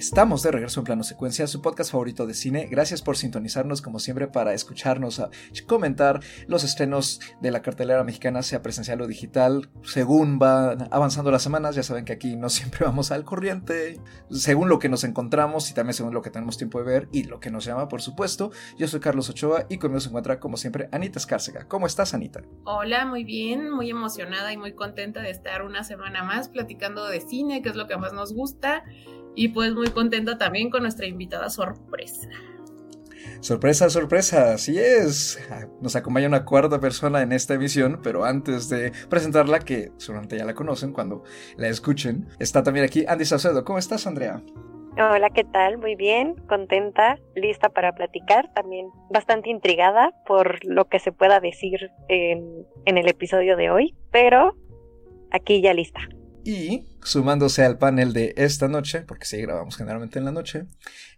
Estamos de regreso en Plano Secuencia, su podcast favorito de cine. Gracias por sintonizarnos como siempre para escucharnos, comentar los estrenos de la cartelera mexicana, sea presencial o digital. Según van avanzando las semanas, ya saben que aquí no siempre vamos al corriente, según lo que nos encontramos y también según lo que tenemos tiempo de ver y lo que nos llama, por supuesto. Yo soy Carlos Ochoa y conmigo se encuentra como siempre Anita Escárcega. ¿Cómo estás, Anita? Hola, muy bien, muy emocionada y muy contenta de estar una semana más platicando de cine, que es lo que más nos gusta. Y pues muy contenta también con nuestra invitada sorpresa. Sorpresa, sorpresa, así es. Nos acompaña una cuarta persona en esta emisión, pero antes de presentarla, que seguramente ya la conocen cuando la escuchen, está también aquí Andy Saucedo. ¿Cómo estás, Andrea? Hola, ¿qué tal? Muy bien, contenta, lista para platicar, también bastante intrigada por lo que se pueda decir en, en el episodio de hoy, pero aquí ya lista. Y sumándose al panel de esta noche, porque sí grabamos generalmente en la noche,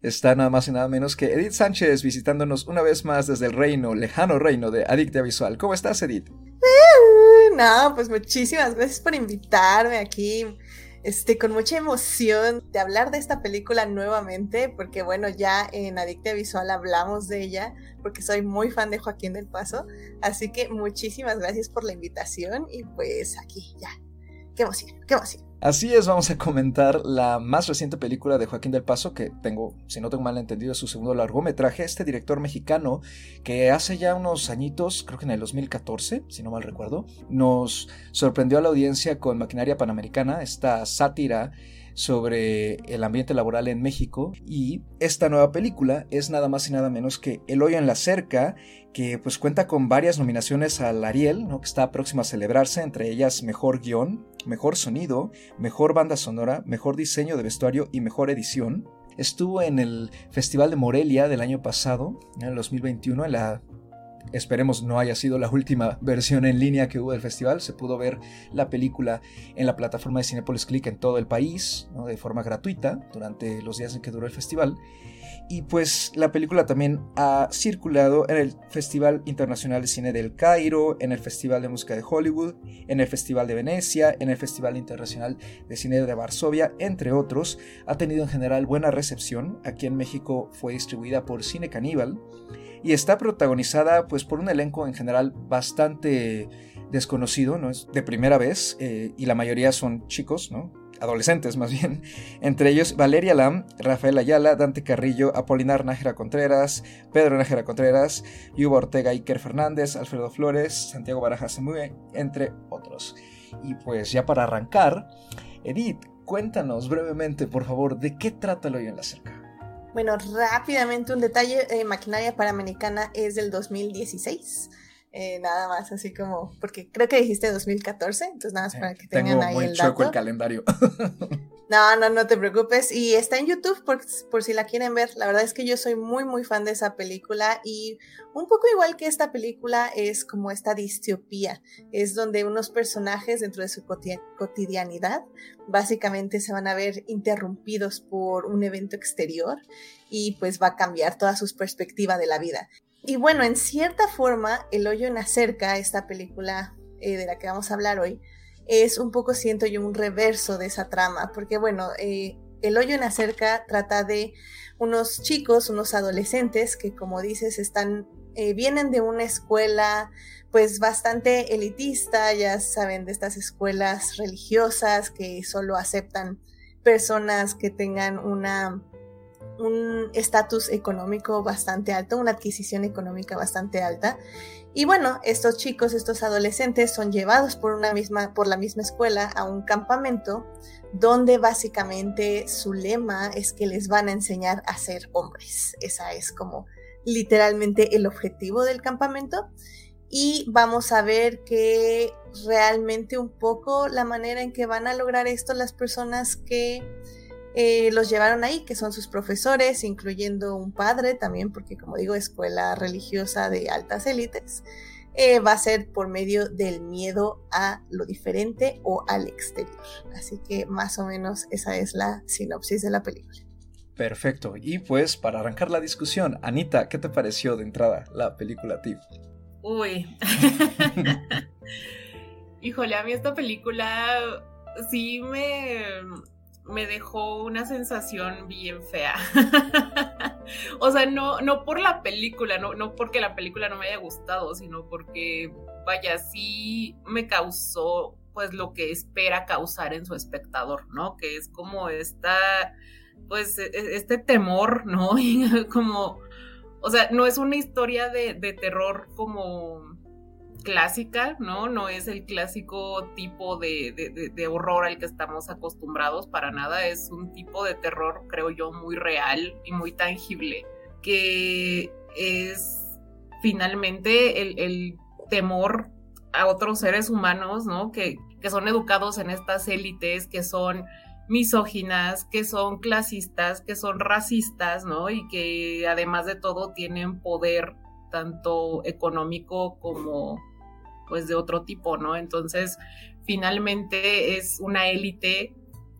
está nada más y nada menos que Edith Sánchez visitándonos una vez más desde el reino, lejano reino de Adictia Visual. ¿Cómo estás, Edith? Uh, no, pues muchísimas gracias por invitarme aquí. Este, con mucha emoción de hablar de esta película nuevamente, porque bueno, ya en Adictia Visual hablamos de ella, porque soy muy fan de Joaquín del Paso, así que muchísimas gracias por la invitación y pues aquí ya qué emoción, qué emoción. Así es, vamos a comentar la más reciente película de Joaquín del Paso, que tengo, si no tengo mal entendido, es su segundo largometraje, este director mexicano que hace ya unos añitos, creo que en el 2014, si no mal recuerdo, nos sorprendió a la audiencia con Maquinaria Panamericana, esta sátira sobre el ambiente laboral en México y esta nueva película es nada más y nada menos que El hoyo en la cerca que pues cuenta con varias nominaciones al Ariel, ¿no? que está próxima a celebrarse, entre ellas Mejor Guión, Mejor Sonido, Mejor Banda Sonora, Mejor Diseño de Vestuario y Mejor Edición. Estuvo en el Festival de Morelia del año pasado, en el 2021, en la esperemos no haya sido la última versión en línea que hubo del festival. Se pudo ver la película en la plataforma de Cinepolis Click en todo el país, de forma gratuita, durante los días en que duró el festival. Y pues la película también ha circulado en el Festival Internacional de Cine del Cairo, en el Festival de Música de Hollywood, en el Festival de Venecia, en el Festival Internacional de Cine de Varsovia, entre otros. Ha tenido en general buena recepción. Aquí en México fue distribuida por Cine Caníbal y está protagonizada pues por un elenco en general bastante desconocido, ¿no? Es de primera vez eh, y la mayoría son chicos, ¿no? Adolescentes más bien. Entre ellos Valeria Lam, Rafael Ayala, Dante Carrillo, Apolinar Nájera Contreras, Pedro Nájera Contreras, Yuba Ortega Iker Fernández, Alfredo Flores, Santiago Barajas Semue, entre otros. Y pues ya para arrancar, Edith, cuéntanos brevemente, por favor, de qué trata el hoyo en la cerca. Bueno, rápidamente un detalle, eh, Maquinaria Panamericana es del 2016. Eh, nada más así como, porque creo que dijiste 2014, entonces nada más para que tengan ahí el dato. el calendario. no, no, no te preocupes. Y está en YouTube por, por, si la quieren ver. La verdad es que yo soy muy, muy fan de esa película y un poco igual que esta película es como esta distopía. Es donde unos personajes dentro de su cotidianidad básicamente se van a ver interrumpidos por un evento exterior y pues va a cambiar toda su perspectiva de la vida. Y bueno, en cierta forma, El hoyo en acerca, esta película eh, de la que vamos a hablar hoy, es un poco, siento yo, un reverso de esa trama, porque bueno, eh, El hoyo en acerca trata de unos chicos, unos adolescentes que, como dices, están, eh, vienen de una escuela pues bastante elitista, ya saben, de estas escuelas religiosas que solo aceptan personas que tengan una un estatus económico bastante alto, una adquisición económica bastante alta. Y bueno, estos chicos, estos adolescentes son llevados por una misma, por la misma escuela a un campamento donde básicamente su lema es que les van a enseñar a ser hombres. Esa es como literalmente el objetivo del campamento. Y vamos a ver que realmente un poco la manera en que van a lograr esto las personas que eh, los llevaron ahí, que son sus profesores, incluyendo un padre también, porque como digo, escuela religiosa de altas élites, eh, va a ser por medio del miedo a lo diferente o al exterior. Así que más o menos esa es la sinopsis de la película. Perfecto. Y pues para arrancar la discusión, Anita, ¿qué te pareció de entrada la película TIF? Uy. Híjole, a mí esta película sí me me dejó una sensación bien fea. o sea, no, no por la película, no, no porque la película no me haya gustado, sino porque, vaya, sí me causó pues lo que espera causar en su espectador, ¿no? Que es como esta, pues, e, e, este temor, ¿no? como, o sea, no es una historia de, de terror como clásica, ¿no? No es el clásico tipo de, de, horror al que estamos acostumbrados para nada, es un tipo de terror, creo yo, muy real y muy tangible, que es finalmente el, el temor a otros seres humanos, ¿no? Que, que son educados en estas élites, que son misóginas, que son clasistas, que son racistas, ¿no? Y que además de todo tienen poder tanto económico como pues de otro tipo, ¿no? Entonces, finalmente es una élite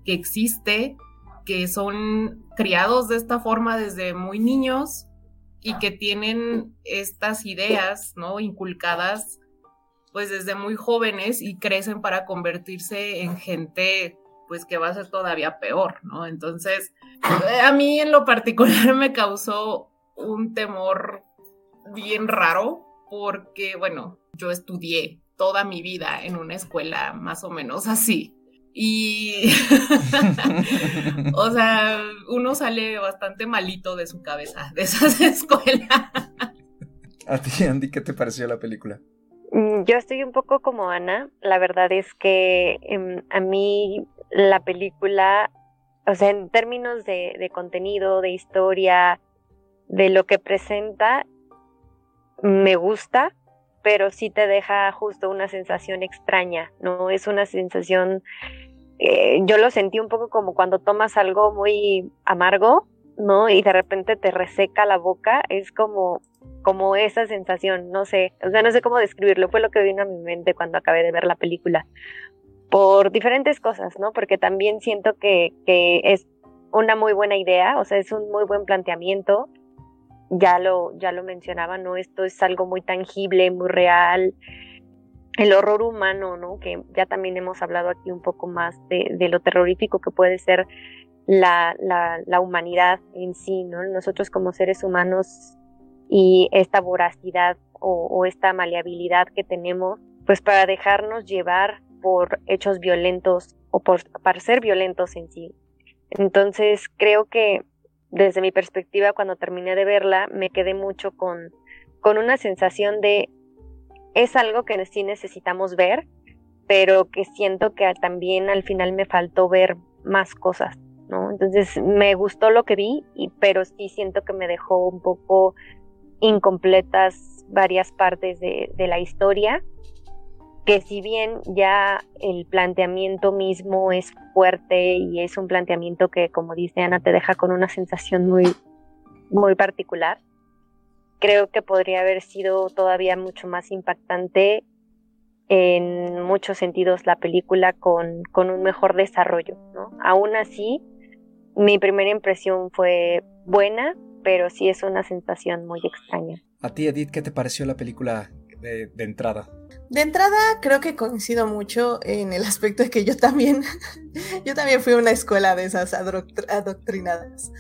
que existe, que son criados de esta forma desde muy niños y que tienen estas ideas, ¿no? Inculcadas pues desde muy jóvenes y crecen para convertirse en gente pues que va a ser todavía peor, ¿no? Entonces, a mí en lo particular me causó un temor bien raro porque, bueno, yo estudié toda mi vida en una escuela más o menos así. Y, o sea, uno sale bastante malito de su cabeza de esas escuelas. A ti, Andy, ¿qué te pareció la película? Mm, yo estoy un poco como Ana. La verdad es que em, a mí la película, o sea, en términos de, de contenido, de historia, de lo que presenta, me gusta, pero sí te deja justo una sensación extraña, ¿no? Es una sensación, eh, yo lo sentí un poco como cuando tomas algo muy amargo, ¿no? Y de repente te reseca la boca, es como, como esa sensación, no sé, o sea, no sé cómo describirlo, fue lo que vino a mi mente cuando acabé de ver la película, por diferentes cosas, ¿no? Porque también siento que, que es una muy buena idea, o sea, es un muy buen planteamiento, ya lo, ya lo mencionaba, ¿no? Esto es algo muy tangible, muy real. El horror humano, ¿no? Que ya también hemos hablado aquí un poco más de, lo terrorífico que puede ser la, la, humanidad en sí, ¿no? Nosotros como seres humanos y esta voracidad o, esta maleabilidad que tenemos, pues para dejarnos llevar por hechos violentos o por, para ser violentos en sí. Entonces creo que desde mi perspectiva, cuando terminé de verla, me quedé mucho con, con una sensación de es algo que sí necesitamos ver, pero que siento que también al final me faltó ver más cosas, ¿no? Entonces me gustó lo que vi, pero sí siento que me dejó un poco incompletas varias partes de, de la historia que si bien ya el planteamiento mismo es fuerte y es un planteamiento que, como dice Ana, te deja con una sensación muy, muy particular, creo que podría haber sido todavía mucho más impactante en muchos sentidos la película con, con un mejor desarrollo. ¿no? Aún así, mi primera impresión fue buena, pero sí es una sensación muy extraña. A ti, Edith, ¿qué te pareció la película de, de entrada? De entrada, creo que coincido mucho en el aspecto de que yo también, yo también fui a una escuela de esas adoctrinadas.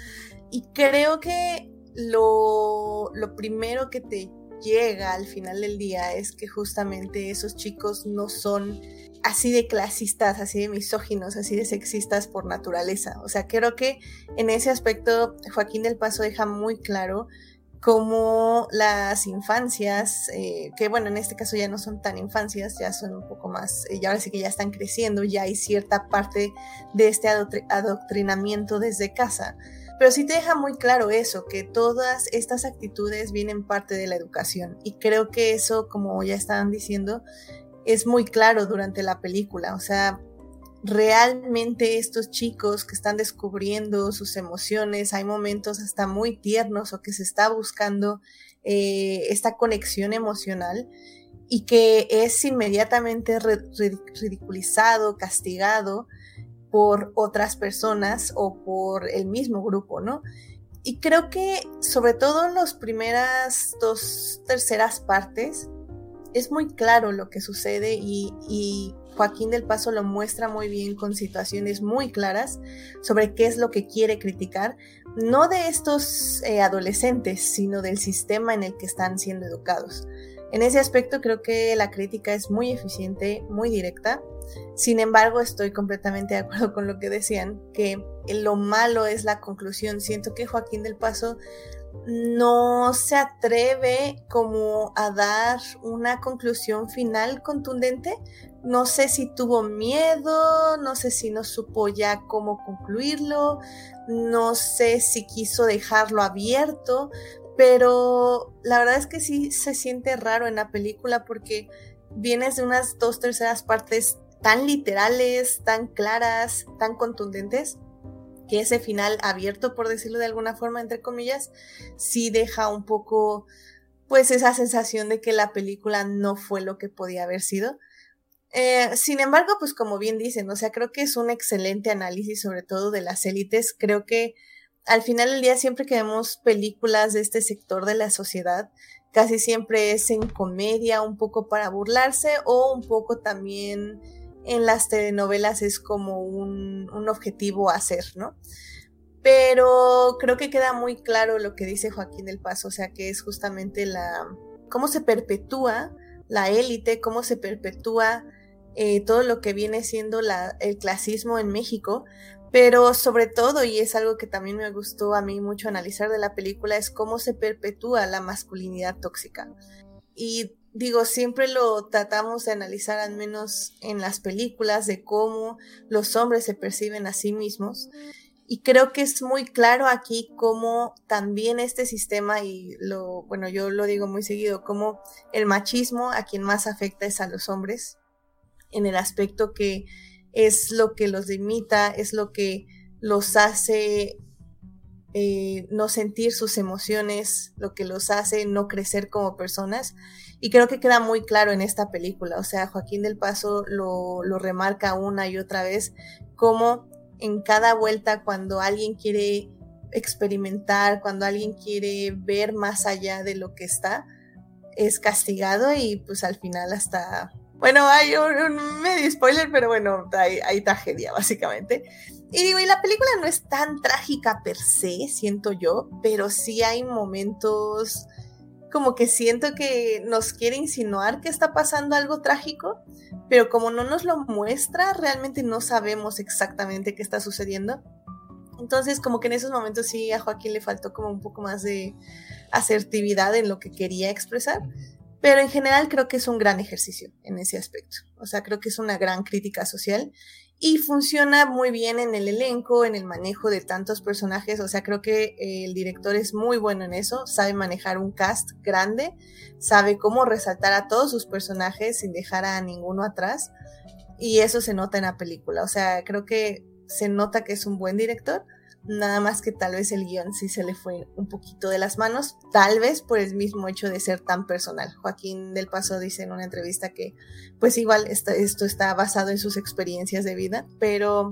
Y creo que lo, lo primero que te llega al final del día es que justamente esos chicos no son así de clasistas, así de misóginos, así de sexistas por naturaleza. O sea, creo que en ese aspecto Joaquín del Paso deja muy claro como las infancias, eh, que bueno, en este caso ya no son tan infancias, ya son un poco más, eh, ya ahora sí que ya están creciendo, ya hay cierta parte de este adoctrinamiento desde casa. Pero sí te deja muy claro eso, que todas estas actitudes vienen parte de la educación. Y creo que eso, como ya estaban diciendo, es muy claro durante la película. O sea, realmente estos chicos que están descubriendo sus emociones, hay momentos hasta muy tiernos o que se está buscando eh, esta conexión emocional y que es inmediatamente ridiculizado, castigado por otras personas o por el mismo grupo, ¿no? Y creo que sobre todo en las primeras dos terceras partes, es muy claro lo que sucede y, Joaquín del Paso lo muestra muy bien con situaciones muy claras sobre qué es lo que quiere criticar, no de estos eh, adolescentes, sino del sistema en el que están siendo educados. En ese aspecto creo que la crítica es muy eficiente, muy directa. Sin embargo, estoy completamente de acuerdo con lo que decían, que lo malo es la conclusión. Siento que Joaquín del Paso no se atreve como a dar una conclusión final contundente. No sé si tuvo miedo, no sé si no supo ya cómo concluirlo, no sé si quiso dejarlo abierto, pero la verdad es que sí se siente raro en la película porque vienes de unas dos terceras partes tan literales, tan claras, tan contundentes que ese final abierto, por decirlo de alguna forma, entre comillas, sí deja un poco, pues, esa sensación de que la película no fue lo que podía haber sido. Eh, sin embargo, pues como bien dicen, o sea, creo que es un excelente análisis, sobre todo de las élites. Creo que al final del día, siempre que vemos películas de este sector de la sociedad, casi siempre es en comedia, un poco para burlarse o un poco también en las telenovelas es como un, objetivo a hacer, ¿no? Pero creo que queda muy claro lo que dice Joaquín del Paso, o sea, que es justamente la cómo se perpetúa la élite, cómo se perpetúa eh, todo lo que viene siendo el clasismo en México, pero sobre todo, y es algo que también me gustó a mí mucho analizar de la película, es cómo se perpetúa la masculinidad tóxica. Y digo, siempre lo tratamos de analizar al menos en las películas de cómo los hombres se perciben a sí mismos. Y creo que es muy claro aquí cómo también este sistema, y lo, bueno, yo lo digo muy seguido, cómo el machismo a quien más afecta es a los hombres, en el aspecto que es lo que los limita, es lo que los hace eh, no sentir sus emociones, lo que los hace no crecer como personas. Y creo que queda muy claro en esta película. O sea, Joaquín del Paso lo, lo remarca una y otra vez, como en cada vuelta cuando alguien quiere experimentar, cuando alguien quiere ver más allá de lo que está, es castigado y pues al final hasta... Bueno, hay un, medio spoiler, pero bueno, hay, hay tragedia básicamente. Y digo, y la película no es tan trágica per se, siento yo, pero sí hay momentos como que siento que nos quiere insinuar que está pasando algo trágico, pero como no nos lo muestra, realmente no sabemos exactamente qué está sucediendo. Entonces, como que en esos momentos sí a Joaquín le faltó como un poco más de asertividad en lo que quería expresar, pero en general creo que es un gran ejercicio en ese aspecto. O sea, creo que es una gran crítica social y funciona muy bien en el elenco, en el manejo de tantos personajes, o sea, creo que eh, el director es muy bueno en eso, sabe manejar un cast grande, sabe cómo resaltar a todos sus personajes sin dejar a ninguno atrás y eso se nota en la película, o sea, creo que se nota que es un buen director Nada más que tal vez el guion sí se le fue un poquito de las manos, tal vez por el mismo hecho de ser tan personal. Joaquín del Paso dice en una entrevista que pues igual esto está basado en sus experiencias de vida, pero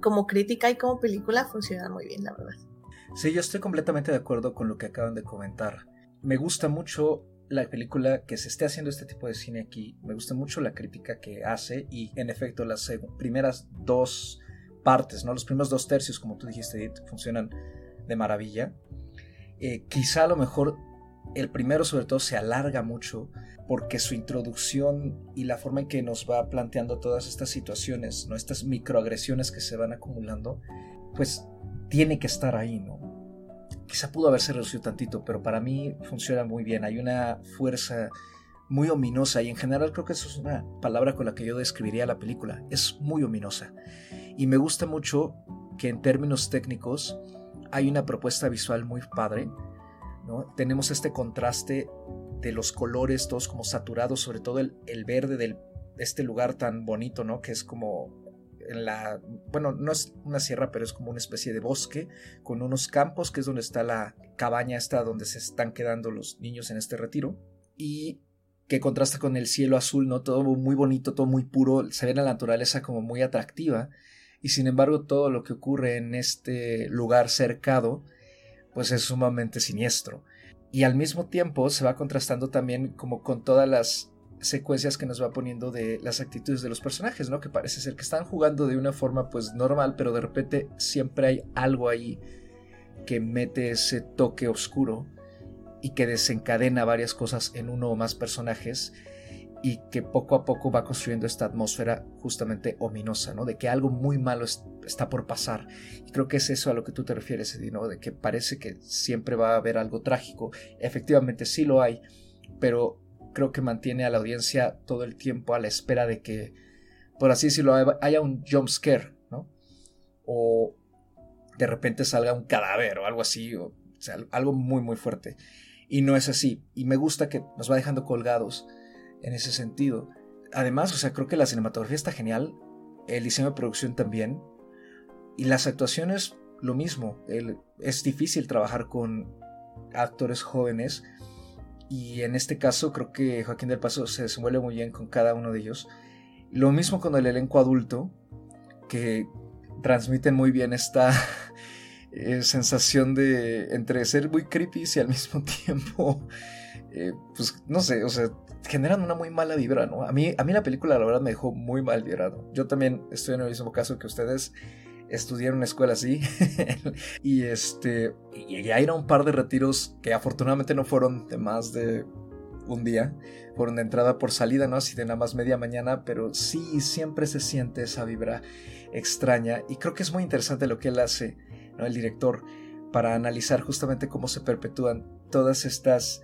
como crítica y como película funciona muy bien, la verdad. Sí, yo estoy completamente de acuerdo con lo que acaban de comentar. Me gusta mucho la película que se esté haciendo este tipo de cine aquí. Me gusta mucho la crítica que hace y en efecto las primeras dos partes, ¿no? Los primeros dos tercios, como tú dijiste, Edith, funcionan de maravilla. Eh, quizá a lo mejor el primero sobre todo se alarga mucho porque su introducción y la forma en que nos va planteando todas estas situaciones, ¿no? estas microagresiones que se van acumulando, pues tiene que estar ahí, ¿no? Quizá pudo haberse reducido tantito, pero para mí funciona muy bien. Hay una fuerza muy ominosa y en general creo que eso es una palabra con la que yo describiría la película. Es muy ominosa. Y me gusta mucho que en términos técnicos hay una propuesta visual muy padre. ¿no? Tenemos este contraste de los colores todos como saturados, sobre todo el, verde de este lugar tan bonito, ¿no? Que es como en la, bueno, no es una sierra, pero es como una especie de bosque con unos campos, que es donde está la cabaña esta donde se están quedando los niños en este retiro. Y que contrasta con el cielo azul, ¿no? Todo muy bonito, todo muy puro, se ve la naturaleza como muy atractiva y sin embargo todo lo que ocurre en este lugar cercado pues es sumamente siniestro y al mismo tiempo se va contrastando también como con todas las secuencias que nos va poniendo de las actitudes de los personajes, ¿no? Que parece ser que están jugando de una forma pues normal, pero de repente siempre hay algo ahí que mete ese toque oscuro y que desencadena varias cosas en uno o más personajes y que poco a poco va construyendo esta atmósfera justamente ominosa, ¿no? De que algo muy malo está por pasar. Y creo que es eso a lo que tú te refieres, ¿no? De que parece que siempre va a haber algo trágico. Efectivamente sí lo hay, pero creo que mantiene a la audiencia todo el tiempo a la espera de que, por así decirlo, haya un jump scare, ¿no? O de repente salga un cadáver o algo así, o, sea, algo muy, muy fuerte. Y no es así. Y me gusta que nos va dejando colgados en ese sentido. Además, o sea, creo que la cinematografía está genial, el diseño de producción también, y las actuaciones lo mismo. es difícil trabajar con actores jóvenes y en este caso creo que Joaquín del Paso se desenvuelve muy bien con cada uno de ellos. Lo mismo con el elenco adulto, que transmiten muy bien esta eh, sensación de entre ser muy creepy y al mismo tiempo, eh, pues no sé, o sea, generan una muy mala vibra, ¿no? A mí, a mí la película la verdad me dejó muy mal vibrado. Yo también estoy en el mismo caso que ustedes. Estudié en una escuela así y este y ya era un par de retiros que afortunadamente no fueron de más de un día, fueron de entrada por salida, ¿no? Así de nada más media mañana, pero sí siempre se siente esa vibra extraña y creo que es muy interesante lo que él hace, ¿no? El director para analizar justamente cómo se perpetúan todas estas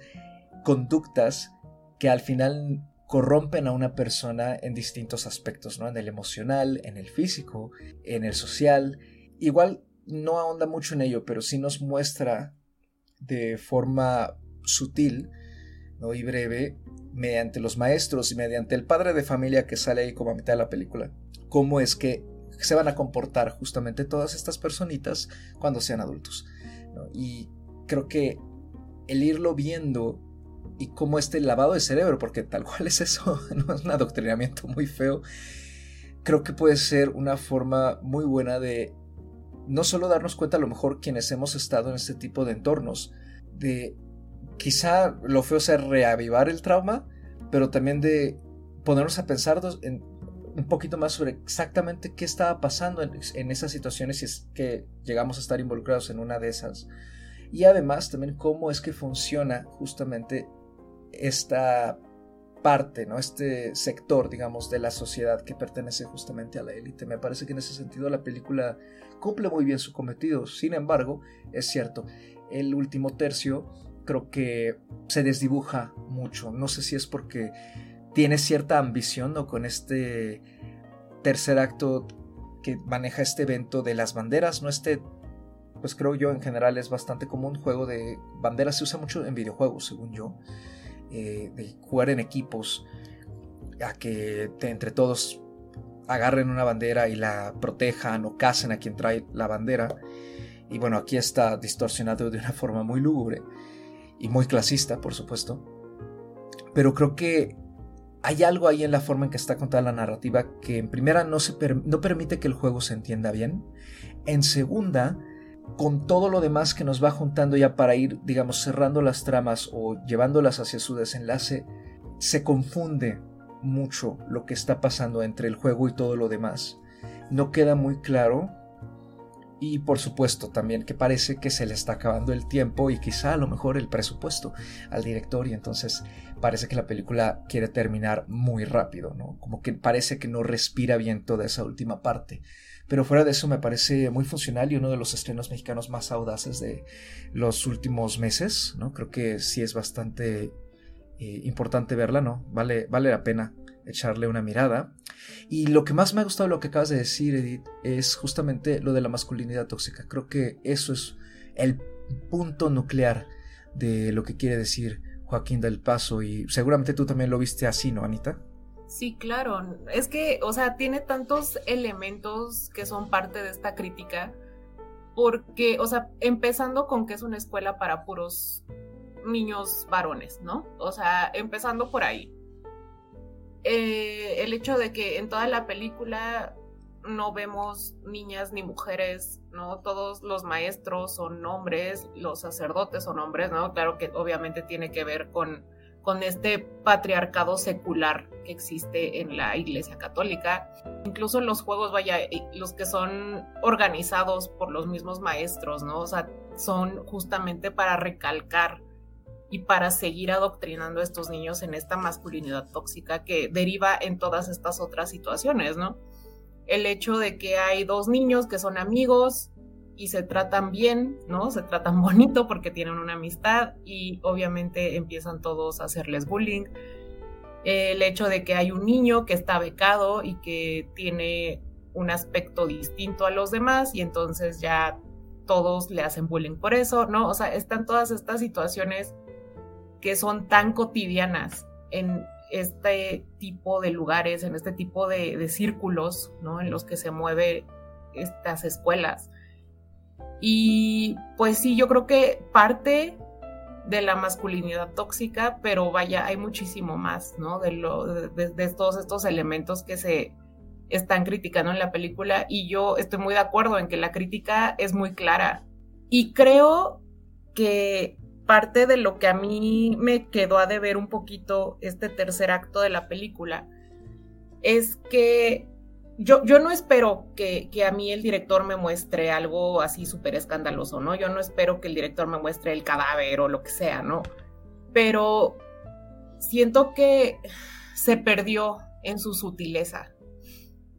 conductas que al final corrompen a una persona en distintos aspectos, ¿no? En el emocional, en el físico, en el social. Igual no ahonda mucho en ello, pero sí nos muestra de forma sutil ¿no? y breve, mediante los maestros y mediante el padre de familia que sale ahí como a mitad de la película, cómo es que se van a comportar justamente todas estas personitas cuando sean adultos. Y creo que el irlo viendo y como este lavado de cerebro, porque tal cual es eso, no es un adoctrinamiento muy feo, creo que puede ser una forma muy buena de no solo darnos cuenta a lo mejor quienes hemos estado en este tipo de entornos, de quizá lo feo sea reavivar el trauma, pero también de ponernos a pensar en, un poquito más sobre exactamente qué estaba pasando en, en esas situaciones si es que llegamos a estar involucrados en una de esas. Y además también cómo es que funciona justamente esta parte, ¿no? este sector, digamos, de la sociedad que pertenece justamente a la élite. Me parece que en ese sentido la película cumple muy bien su cometido. Sin embargo, es cierto, el último tercio creo que se desdibuja mucho. No sé si es porque tiene cierta ambición ¿no? con este tercer acto que maneja este evento de las banderas, no este pues creo yo en general es bastante común juego de banderas se usa mucho en videojuegos según yo eh, de jugar en equipos, a que entre todos agarren una bandera y la protejan o casen a quien trae la bandera. Y bueno, aquí está distorsionado de una forma muy lúgubre y muy clasista, por supuesto. Pero creo que hay algo ahí en la forma en que está contada la narrativa que en primera no, se no permite que el juego se entienda bien. En segunda, con todo lo demás que nos va juntando ya para ir, digamos, cerrando las tramas o llevándolas hacia su desenlace, se confunde mucho lo que está pasando entre el juego y todo lo demás. No queda muy claro y por supuesto también que parece que se le está acabando el tiempo y quizá a lo mejor el presupuesto al director y entonces parece que la película quiere terminar muy rápido, ¿no? Como que parece que no respira bien toda esa última parte. Pero fuera de eso me parece muy funcional y uno de los estrenos mexicanos más audaces de los últimos meses, ¿no? Creo que sí es bastante eh, importante verla, ¿no? Vale, vale la pena echarle una mirada. Y lo que más me ha gustado lo que acabas de decir, Edith, es justamente lo de la masculinidad tóxica. Creo que eso es el punto nuclear de lo que quiere decir Joaquín del Paso y seguramente tú también lo viste así, ¿no, Anita? Sí, claro. Es que, o sea, tiene tantos elementos que son parte de esta crítica, porque, o sea, empezando con que es una escuela para puros niños varones, ¿no? O sea, empezando por ahí. Eh, el hecho de que en toda la película no vemos niñas ni mujeres, ¿no? Todos los maestros son hombres, los sacerdotes son hombres, ¿no? Claro que obviamente tiene que ver con con este patriarcado secular que existe en la Iglesia Católica. Incluso los juegos, vaya, los que son organizados por los mismos maestros, ¿no? O sea, son justamente para recalcar y para seguir adoctrinando a estos niños en esta masculinidad tóxica que deriva en todas estas otras situaciones, ¿no? El hecho de que hay dos niños que son amigos y se tratan bien, ¿no? Se tratan bonito porque tienen una amistad y obviamente empiezan todos a hacerles bullying. El hecho de que hay un niño que está becado y que tiene un aspecto distinto a los demás y entonces ya todos le hacen bullying por eso, ¿no? O sea, están todas estas situaciones que son tan cotidianas en este tipo de lugares, en este tipo de, círculos, ¿no? En los que se mueven estas escuelas. Y pues sí, yo creo que parte de la masculinidad tóxica, pero vaya, hay muchísimo más, ¿no? De, lo, de, todos estos elementos que se están criticando en la película y yo estoy muy de acuerdo en que la crítica es muy clara. Y creo que parte de lo que a mí me quedó a deber un poquito este tercer acto de la película es que yo, yo no espero que, que, a mí el director me muestre algo así súper escandaloso, ¿no? Yo no espero que el director me muestre el cadáver o lo que sea, ¿no? Pero siento que se perdió en su sutileza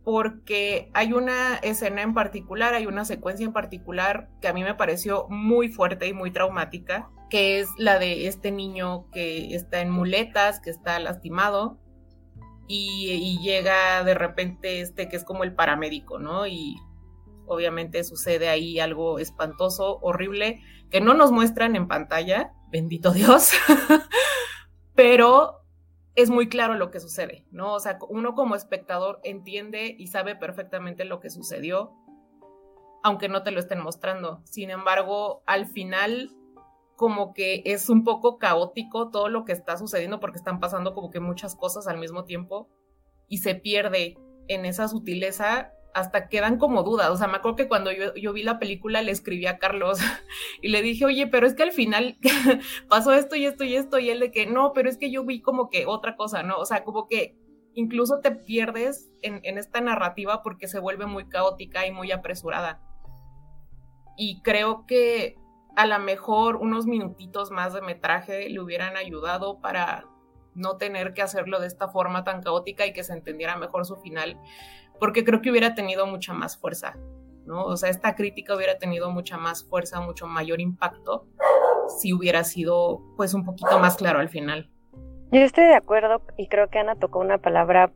porque hay una escena en particular, hay una secuencia en particular que a mí me pareció muy fuerte y muy traumática, que es la de este niño que está en muletas, que está lastimado, y, llega de repente este que es como el paramédico, ¿no? Y obviamente sucede ahí algo espantoso, horrible, que no nos muestran en pantalla, bendito Dios, pero es muy claro lo que sucede, ¿no? O sea, uno como espectador entiende y sabe perfectamente lo que sucedió, aunque no te lo estén mostrando. Sin embargo, al final, como que es un poco caótico todo lo que está sucediendo porque están pasando como que muchas cosas al mismo tiempo y se pierde en esa sutileza hasta quedan como dudas. O sea, me acuerdo que cuando yo, vi la película le escribí a Carlos y le dije, oye, pero es que al final pasó esto y esto y esto, y él de que no, pero es que yo vi como que otra cosa, ¿no? O sea, como que incluso te pierdes en, en esta narrativa porque se vuelve muy caótica y muy apresurada. Y creo que a lo mejor unos minutitos más de metraje le hubieran ayudado para no tener que hacerlo de esta forma tan caótica y que se entendiera mejor su final porque creo que hubiera tenido mucha más fuerza, ¿no? O sea, esta crítica hubiera tenido mucha más fuerza, mucho mayor impacto si hubiera sido pues un poquito más claro al final. Yo estoy de acuerdo y creo que Ana tocó una palabra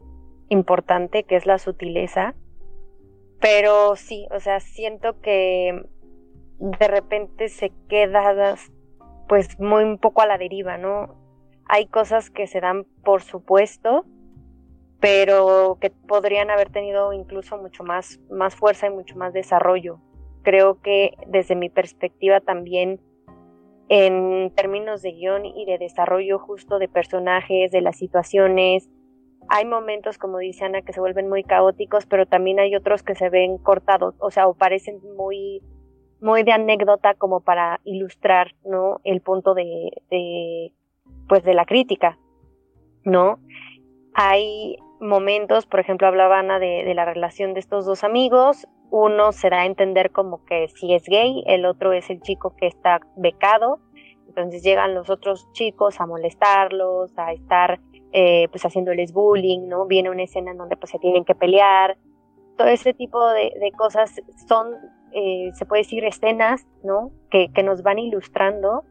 importante que es la sutileza, pero sí, o sea, siento que de repente se queda pues muy un poco a la deriva, ¿no? Hay cosas que se dan por supuesto pero que podrían haber tenido incluso mucho más, más fuerza y mucho más desarrollo. Creo que desde mi perspectiva también en términos de guion y de desarrollo justo de personajes, de las situaciones, hay momentos, como dice Ana, que se vuelven muy caóticos, pero también hay otros que se ven cortados, o sea, o parecen muy, muy de anécdota como para ilustrar, ¿no? El punto de, de pues de la crítica, ¿no? Hay momentos, por ejemplo, hablaba Ana de, la relación de estos dos amigos, uno se da a entender como que sí es gay, el otro es el chico que está becado, entonces llegan los otros chicos a molestarlos, a estar eh, pues haciéndoles bullying, ¿no? Viene una escena en donde pues se tienen que pelear, todo ese tipo de, cosas son, eh, se puede decir, escenas, ¿no? Que, que nos van ilustrando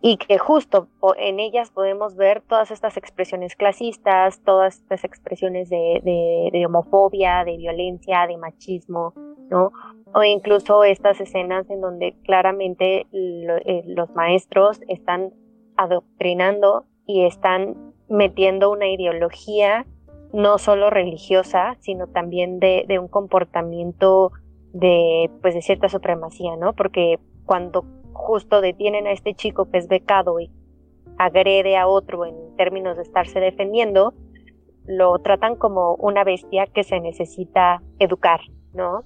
y que justo en ellas podemos ver todas estas expresiones clasistas, todas estas expresiones de, homofobia, de violencia, de machismo, ¿no? O incluso estas escenas en donde claramente eh, los maestros están adoctrinando y están metiendo una ideología no solo religiosa, sino también de un comportamiento de, pues, de cierta supremacía, ¿no? Porque cuando justo detienen a este chico que es becado y agrede a otro en términos de estarse defendiendo, lo tratan como una bestia que se necesita educar, ¿no?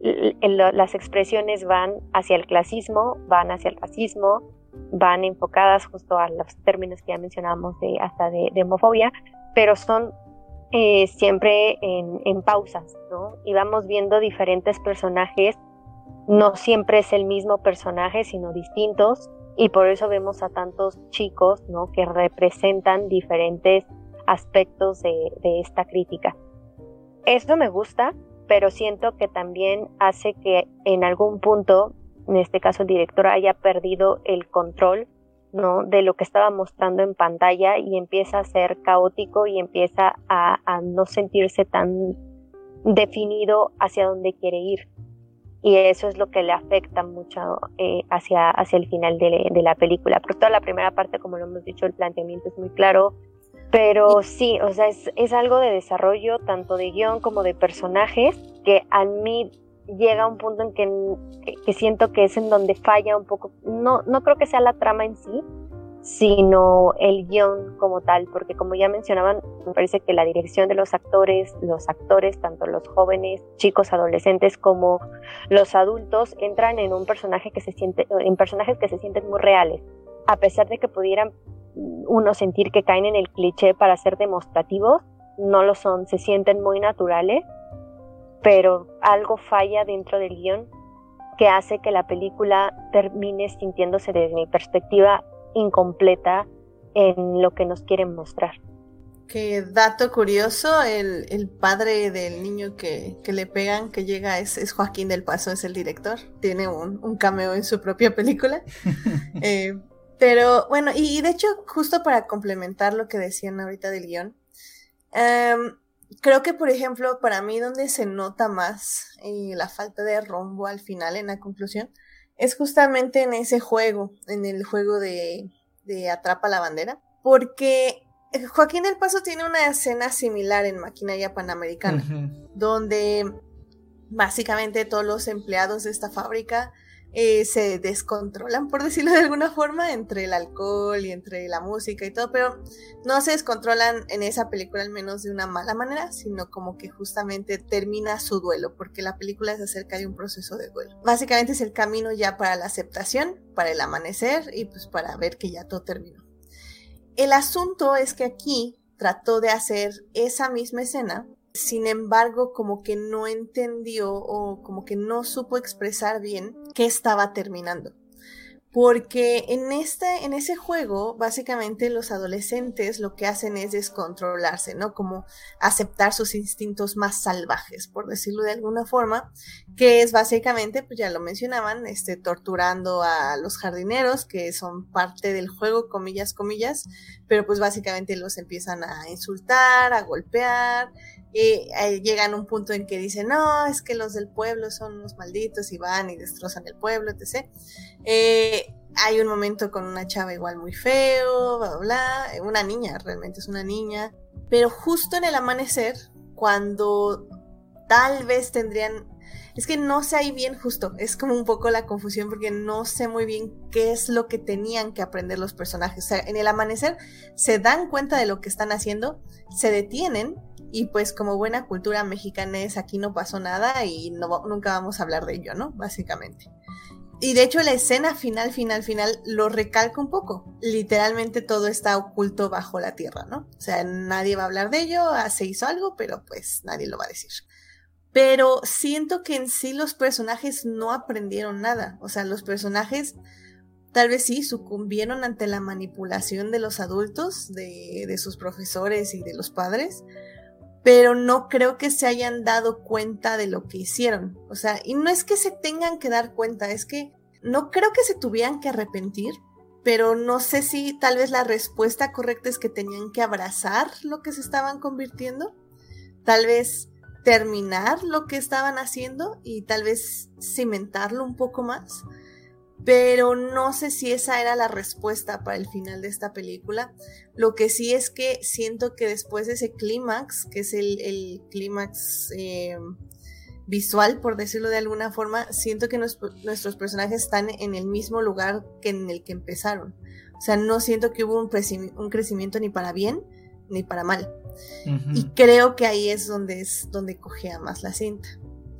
Las expresiones van hacia el clasismo, van hacia el racismo, van enfocadas justo a los términos que ya mencionábamos hasta de, homofobia, pero son eh, siempre en, en, pausas, ¿no? Y vamos viendo diferentes personajes, no siempre es el mismo personaje, sino distintos, y por eso vemos a tantos chicos, ¿no? Que representan diferentes aspectos de, de esta crítica. Esto me gusta, pero siento que también hace que en algún punto en este caso el director haya perdido el control ¿no? de lo que estaba mostrando en pantalla y empieza a ser caótico y empieza a, no sentirse tan definido hacia dónde quiere ir. Y eso es lo que le afecta mucho eh, hacia, hacia el final de, de, la película. Por toda la primera parte, como lo hemos dicho, el planteamiento es muy claro. Pero sí, o sea, es, es algo de desarrollo tanto de guion como de personajes que a mí llega un punto en que, siento que es en donde falla un poco, no, no creo que sea la trama en sí, sino el guion como tal, porque como ya mencionaban, me parece que la dirección de los actores, los actores, tanto los jóvenes, chicos, adolescentes como los adultos, entran en un personaje que se siente, en personajes que se sienten muy reales, a pesar de que pudieran uno sentir que caen en el cliché para ser demostrativos, no lo son, se sienten muy naturales pero algo falla dentro del guion que hace que la película termine sintiéndose desde mi perspectiva incompleta en lo que nos quieren mostrar. Qué dato curioso, el, padre del niño que, le pegan, que llega, es, Joaquín del Paso, es el director, tiene un, cameo en su propia película. Eh, pero bueno, y, de hecho, justo para complementar lo que decían ahorita del guion, em, creo que, por ejemplo, para mí donde se nota más eh, la falta de rombo al final, en la conclusión, es justamente en ese juego, en el juego de, de Atrapa la Bandera, porque Joaquín del Paso tiene una escena similar en Maquinaria Panamericana, donde básicamente todos los empleados de esta fábrica eh, se descontrolan, por decirlo de alguna forma, entre el alcohol y entre la música y todo, pero no se descontrolan en esa película al menos de una mala manera, sino como que justamente termina su duelo, porque la película es acerca de un proceso de duelo. Básicamente es el camino ya para la aceptación, para el amanecer y pues para ver que ya todo terminó. El asunto es que aquí trató de hacer esa misma escena sin embargo, como que no entendió o como que no supo expresar bien qué estaba terminando. Porque en, este, en ese juego, básicamente los adolescentes lo que hacen es descontrolarse, ¿no? Como aceptar sus instintos más salvajes, por decirlo de alguna forma, que es básicamente, pues ya lo mencionaban, este, torturando a los jardineros, que son parte del juego, comillas, comillas, pero pues básicamente los empiezan a insultar, a golpear, y eh, llegan a un punto en que dicen, no, es que los del pueblo son unos malditos y van y destrozan el pueblo, etc. Eh, hay un momento con una chava igual muy feo, bla, bla, bla, una niña, realmente es una niña, pero justo en el amanecer, cuando tal vez tendrían, es que no sé ahí bien justo, es como un poco la confusión porque no sé muy bien qué es lo que tenían que aprender los personajes. O sea, en el amanecer se dan cuenta de lo que están haciendo, se detienen y pues como buena cultura mexicana es aquí no pasó nada y no, nunca vamos a hablar de ello, ¿no? Básicamente. Y de hecho la escena final, final, final lo recalca un poco. Literalmente todo está oculto bajo la tierra, ¿no? O sea, nadie va a hablar de ello, ah, se hizo algo, pero pues nadie lo va a decir. Pero siento que en sí los personajes no aprendieron nada. O sea, los personajes tal vez sí sucumbieron ante la manipulación de los adultos, de, de sus profesores y de los padres, pero no creo que se hayan dado cuenta de lo que hicieron. O sea, y no es que se tengan que dar cuenta, es que no creo que se tuvieran que arrepentir, pero no sé si tal vez la respuesta correcta es que tenían que abrazar lo que se estaban convirtiendo, tal vez terminar lo que estaban haciendo y tal vez cimentarlo un poco más pero no sé si esa era la respuesta para el final de esta película. Lo que sí es que siento que después de ese clímax, que es el, clímax eh, visual, por decirlo de alguna forma, siento que nuestros personajes están en el mismo lugar que en el que empezaron. O sea, no siento que hubo un, crecimiento ni para bien ni para mal. Y creo que ahí es donde es donde cogea más la cinta.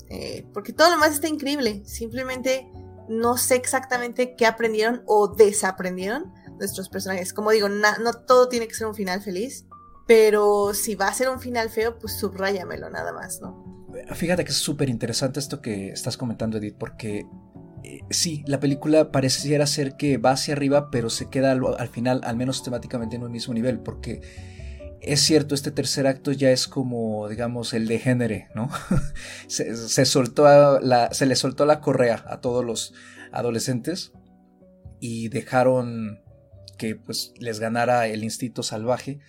Eh, porque todo lo más está increíble. Simplemente no sé exactamente qué aprendieron o desaprendieron nuestros personajes. Como digo, no todo tiene que ser un final feliz, pero si va a ser un final feo, pues subráyamelo nada más, ¿no? Fíjate que es súper interesante esto que estás comentando, Edith, porque eh, sí, la película pareciera ser que va hacia arriba, pero se queda al, final, al menos temáticamente, en un mismo nivel, porque es cierto, este tercer acto ya es como, digamos, el de género, ¿no? se, soltó la, se le soltó la correa a todos los adolescentes y dejaron que pues les ganara el instinto salvaje,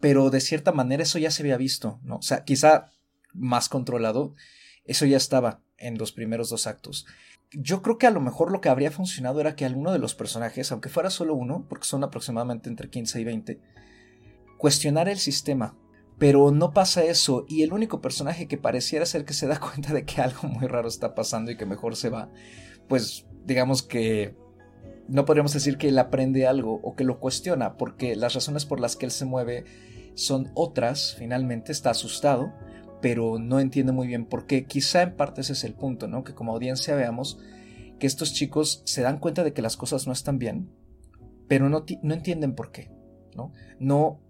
pero de cierta manera eso ya se había visto, ¿no? O sea, quizá más controlado, eso ya estaba en los primeros dos actos. Yo creo que a lo mejor lo que habría funcionado era que alguno de los personajes, aunque fuera solo uno, porque son aproximadamente entre 15 y 20, cuestionara el sistema. Pero no pasa eso y el único personaje que pareciera ser que se da cuenta de que algo muy raro está pasando y que mejor se va, pues digamos que no podríamos decir que él aprende algo o que lo cuestiona, porque las razones por las que él se mueve son otras, finalmente está asustado, pero no entiende muy bien por qué. Quizá en parte ese es el punto, ¿no? Que como audiencia veamos que estos chicos se dan cuenta de que las cosas no están bien, pero no, no entienden por qué, ¿no? No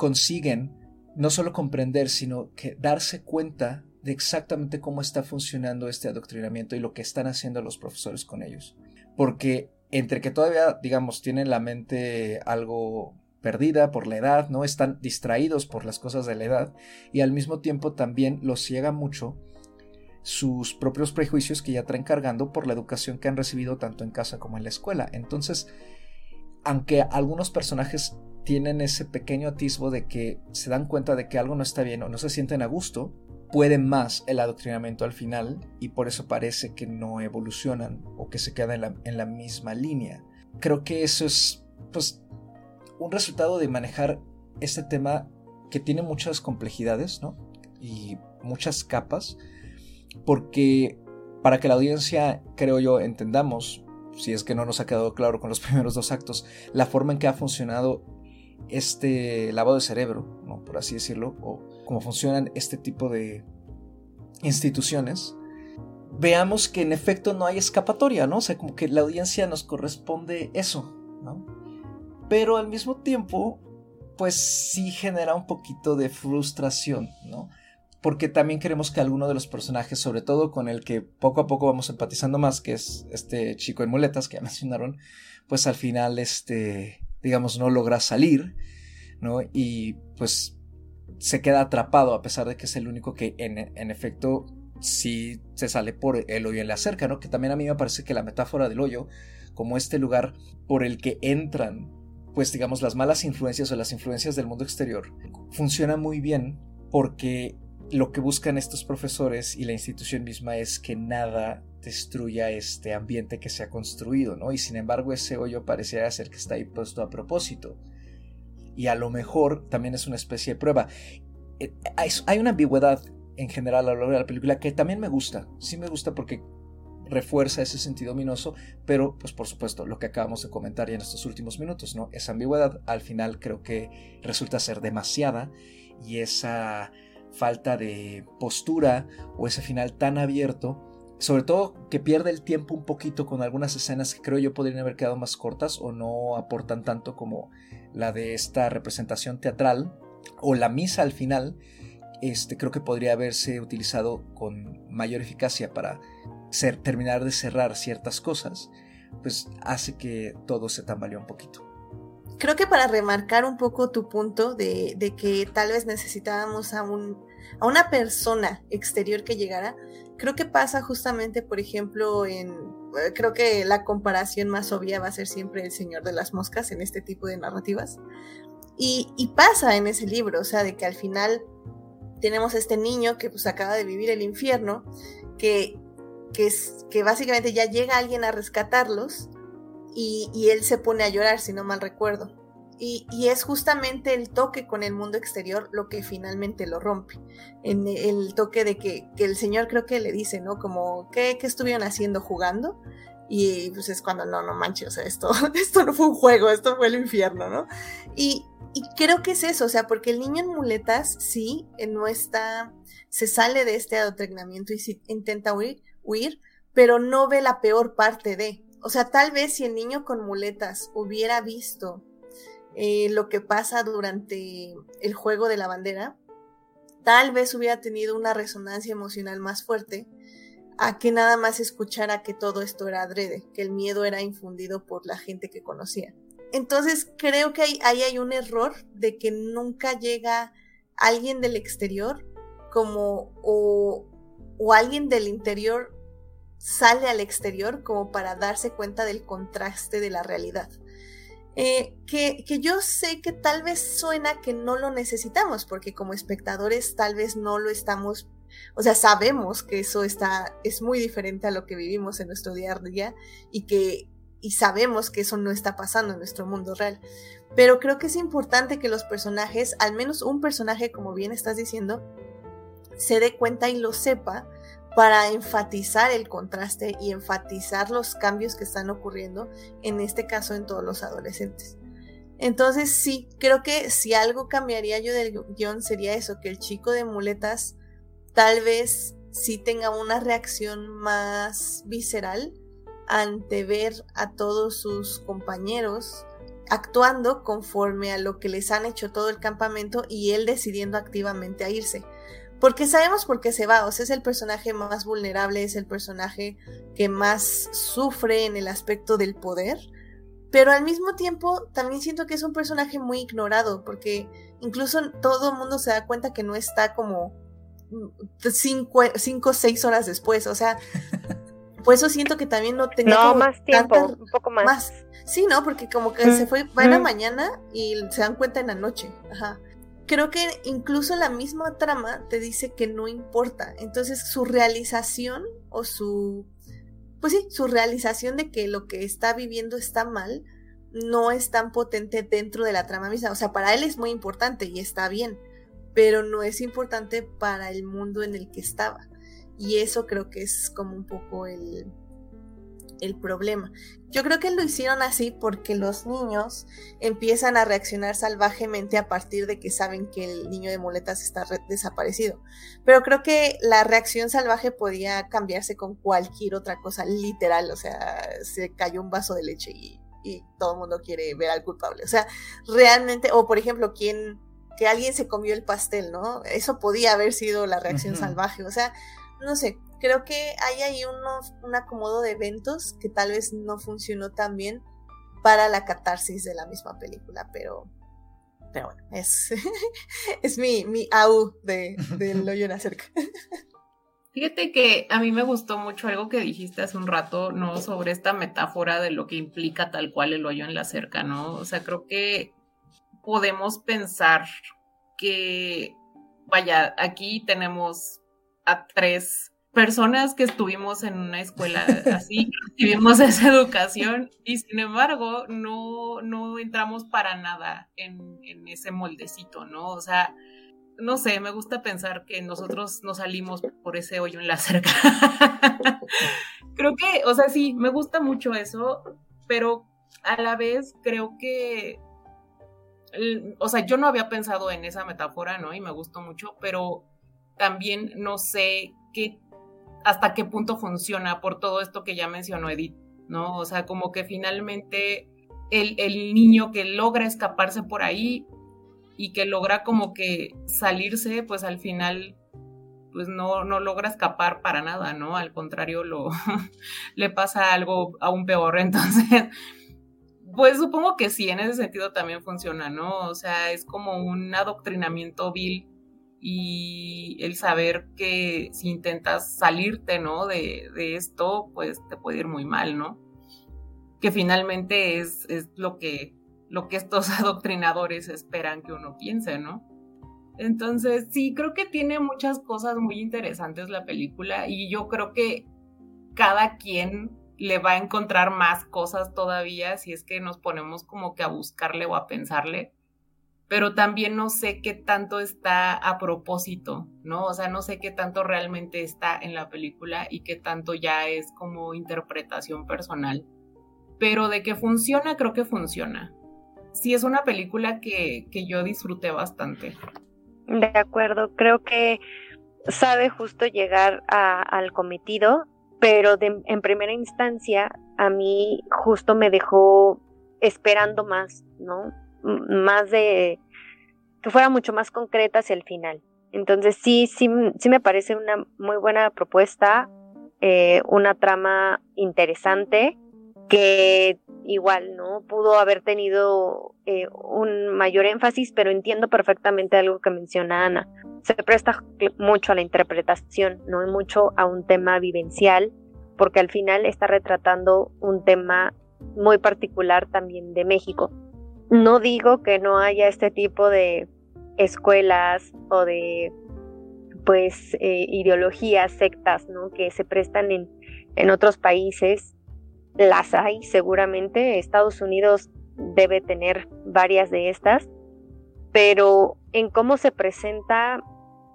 consiguen no solo comprender, sino que darse cuenta de exactamente cómo está funcionando este adoctrinamiento y lo que están haciendo los profesores con ellos. Porque entre que todavía, digamos, tienen la mente algo perdida por la edad, ¿no? Están distraídos por las cosas de la edad y al mismo tiempo también los ciega mucho sus propios prejuicios que ya traen cargando por la educación que han recibido tanto en casa como en la escuela. Entonces, aunque algunos personajes tienen ese pequeño atisbo de que se dan cuenta de que algo no está bien o no se sienten a gusto, pueden más el adoctrinamiento al final y por eso parece que no evolucionan o que se quedan en la, en la misma línea. Creo que eso es pues un resultado de manejar este tema que tiene muchas complejidades, ¿no? Y muchas capas, porque para que la audiencia, creo yo, entendamos, si es que no nos ha quedado claro con los primeros dos actos, la forma en que ha funcionado este lavado de cerebro, por así decirlo, o cómo funcionan este tipo de instituciones, veamos que en efecto no hay escapatoria, ¿no? O sea, como que la audiencia nos corresponde eso, ¿no? pero al mismo tiempo, pues sí genera un poquito de frustración, ¿no? Porque también queremos que alguno de los personajes, sobre todo con el que poco a poco vamos empatizando más, que es este chico en muletas que ya mencionaron, pues al final, este, digamos, no logra salir, ¿no? Y pues se queda atrapado a pesar de que es el único que en, en efecto sí se sale por el hoyo en la cerca, ¿no? Que también a mí me parece que la metáfora del hoyo, como este lugar por el que entran pues digamos las malas influencias o las influencias del mundo exterior funciona muy bien porque lo que buscan estos profesores y la institución misma es que nada destruya este ambiente que se ha construido, ¿no? Y sin embargo ese hoyo pareciera ser que está ahí puesto a propósito. Y a lo mejor también es una especie de prueba. Eh, hay una ambigüedad en general a lo largo de la película que también me gusta. Sí me gusta porque refuerza ese sentido ominoso, pero pues por supuesto lo que acabamos de comentar ya en estos últimos minutos, ¿no? Esa ambigüedad al final creo que resulta ser demasiada y esa falta de postura o ese final tan abierto, sobre todo que pierde el tiempo un poquito con algunas escenas que creo yo podrían haber quedado más cortas o no aportan tanto como la de esta representación teatral o la misa al final, este creo que podría haberse utilizado con mayor eficacia para terminar de cerrar ciertas cosas, pues hace que todo se tambalee un poquito. Creo que para remarcar un poco tu punto de, que tal vez necesitábamos a, un, a una persona exterior que llegara, creo que pasa justamente, por ejemplo, en, eh, creo que la comparación más obvia va a ser siempre el Señor de las Moscas en este tipo de narrativas. Y, pasa en ese libro, o sea, de que al final tenemos este niño que pues acaba de vivir el infierno, que que, es, que básicamente ya llega alguien a rescatarlos y, él se pone a llorar, si no mal recuerdo. Y, es justamente el toque con el mundo exterior lo que finalmente lo rompe. En el toque de que, el señor creo que le dice, ¿no? Como, ¿qué, ¿qué, estuvieron haciendo jugando? Y pues es cuando, no, no manches, o sea, esto, esto no fue un juego, esto fue el infierno, ¿no? Y, creo que es eso, o sea, porque el niño en muletas sí, no está, se sale de este adoctrinamiento y sí intenta huir, huir, pero no ve la peor parte de. O sea, tal vez si el niño con muletas hubiera visto eh, lo que pasa durante el juego de la bandera, tal vez hubiera tenido una resonancia emocional más fuerte a que nada más escuchara que todo esto era adrede, que el miedo era infundido por la gente que conocía. Entonces creo que ahí, hay un error de que nunca llega alguien del exterior como o, o alguien del interior sale al exterior como para darse cuenta del contraste de la realidad. Eh, que, que, yo sé que tal vez suena que no lo necesitamos, porque como espectadores tal vez no lo estamos, o sea, sabemos que eso está, es muy diferente a lo que vivimos en nuestro día a día y que, y sabemos que eso no está pasando en nuestro mundo real. Pero creo que es importante que los personajes, al menos un personaje, como bien estás diciendo, se dé cuenta y lo sepa para enfatizar el contraste y enfatizar los cambios que están ocurriendo, en este caso en todos los adolescentes. Entonces sí, creo que si algo cambiaría yo del guion sería eso, que el chico de muletas tal vez sí tenga una reacción más visceral ante ver a todos sus compañeros actuando conforme a lo que les han hecho todo el campamento y él decidiendo activamente a irse. Porque sabemos por qué se va, o sea, es el personaje más vulnerable, es el personaje que más sufre en el aspecto del poder, pero al mismo tiempo también siento que es un personaje muy ignorado, porque incluso todo el mundo se da cuenta que no está como cinco, o seis horas después, o sea, por eso siento que también no tenía no, más tiempo, un poco más. Sí, ¿no? Porque como que se fue, va en la mañana y se dan cuenta en la noche, ajá creo que incluso la misma trama te dice que no importa. Entonces su realización o su, pues sí, su realización de que lo que está viviendo está mal, no es tan potente dentro de la trama misma. O sea, para él es muy importante y está bien, pero no es importante para el mundo en el que estaba. Y eso creo que es como un poco el, el problema. Yo creo que lo hicieron así porque los niños empiezan a reaccionar salvajemente a partir de que saben que el niño de muletas está desaparecido. Pero creo que la reacción salvaje podía cambiarse con cualquier otra cosa, literal. O sea, se cayó un vaso de leche y, y todo el mundo quiere ver al culpable. O sea, realmente, o por ejemplo, quien que alguien se comió el pastel, ¿no? Eso podía haber sido la reacción salvaje. O sea, no sé, creo que hay ahí unos, un acomodo de eventos que tal vez no funcionó tan bien para la catarsis de la misma película, pero, pero bueno, es, es mi, mi au de, del hoyo en acerca. Fíjate que a mí me gustó mucho algo que dijiste hace un rato, ¿no? Sobre esta metáfora de lo que implica tal cual el hoyo en la cerca, ¿no? O sea, creo que podemos pensar que, vaya, aquí tenemos a tres personas que estuvimos en una escuela así, recibimos esa educación y sin embargo no, no entramos para nada en, en, ese moldecito, ¿no? O sea, no sé, me gusta pensar que nosotros no salimos por ese hoyo en la cerca. creo que, o sea, sí, me gusta mucho eso, pero a la vez creo que, o sea, yo no había pensado en esa metáfora, ¿no? Y me gustó mucho, pero también no sé qué hasta qué punto funciona por todo esto que ya mencionó Edith, ¿no? O sea, como que finalmente el, niño que logra escaparse por ahí y que logra como que salirse, pues al final pues no, no logra escapar para nada, ¿no? Al contrario, lo, le pasa algo aún peor. Entonces, pues supongo que sí, en ese sentido también funciona, ¿no? O sea, es como un adoctrinamiento vil y el saber que si intentas salirte, ¿no? De, esto, pues te puede ir muy mal, ¿no? Que finalmente es, es, lo, que, lo que estos adoctrinadores esperan que uno piense, ¿no? Entonces, sí, creo que tiene muchas cosas muy interesantes la película y yo creo que cada quien le va a encontrar más cosas todavía si es que nos ponemos como que a buscarle o a pensarle pero también no sé qué tanto está a propósito, ¿no? O sea, no sé qué tanto realmente está en la película y qué tanto ya es como interpretación personal. Pero de que funciona, creo que funciona. Sí, es una película que, que yo disfruté bastante. De acuerdo, creo que sabe justo llegar al cometido pero en primera instancia a mí justo me dejó esperando más, ¿no? Más de que fuera mucho más concreta hacia el final. Entonces sí, sí, sí me parece una muy buena propuesta, eh, una trama interesante que igual, ¿no? Pudo haber tenido eh, un mayor énfasis, pero entiendo perfectamente algo que menciona Ana. Se presta mucho a la interpretación, no mucho a un tema vivencial, porque al final está retratando un tema muy particular también de México. No digo que no haya este tipo de escuelas o de pues eh, ideologías, sectas, ¿no? Que se prestan en, en otros países. Las hay seguramente. Estados Unidos debe tener varias de estas. Pero en cómo se presenta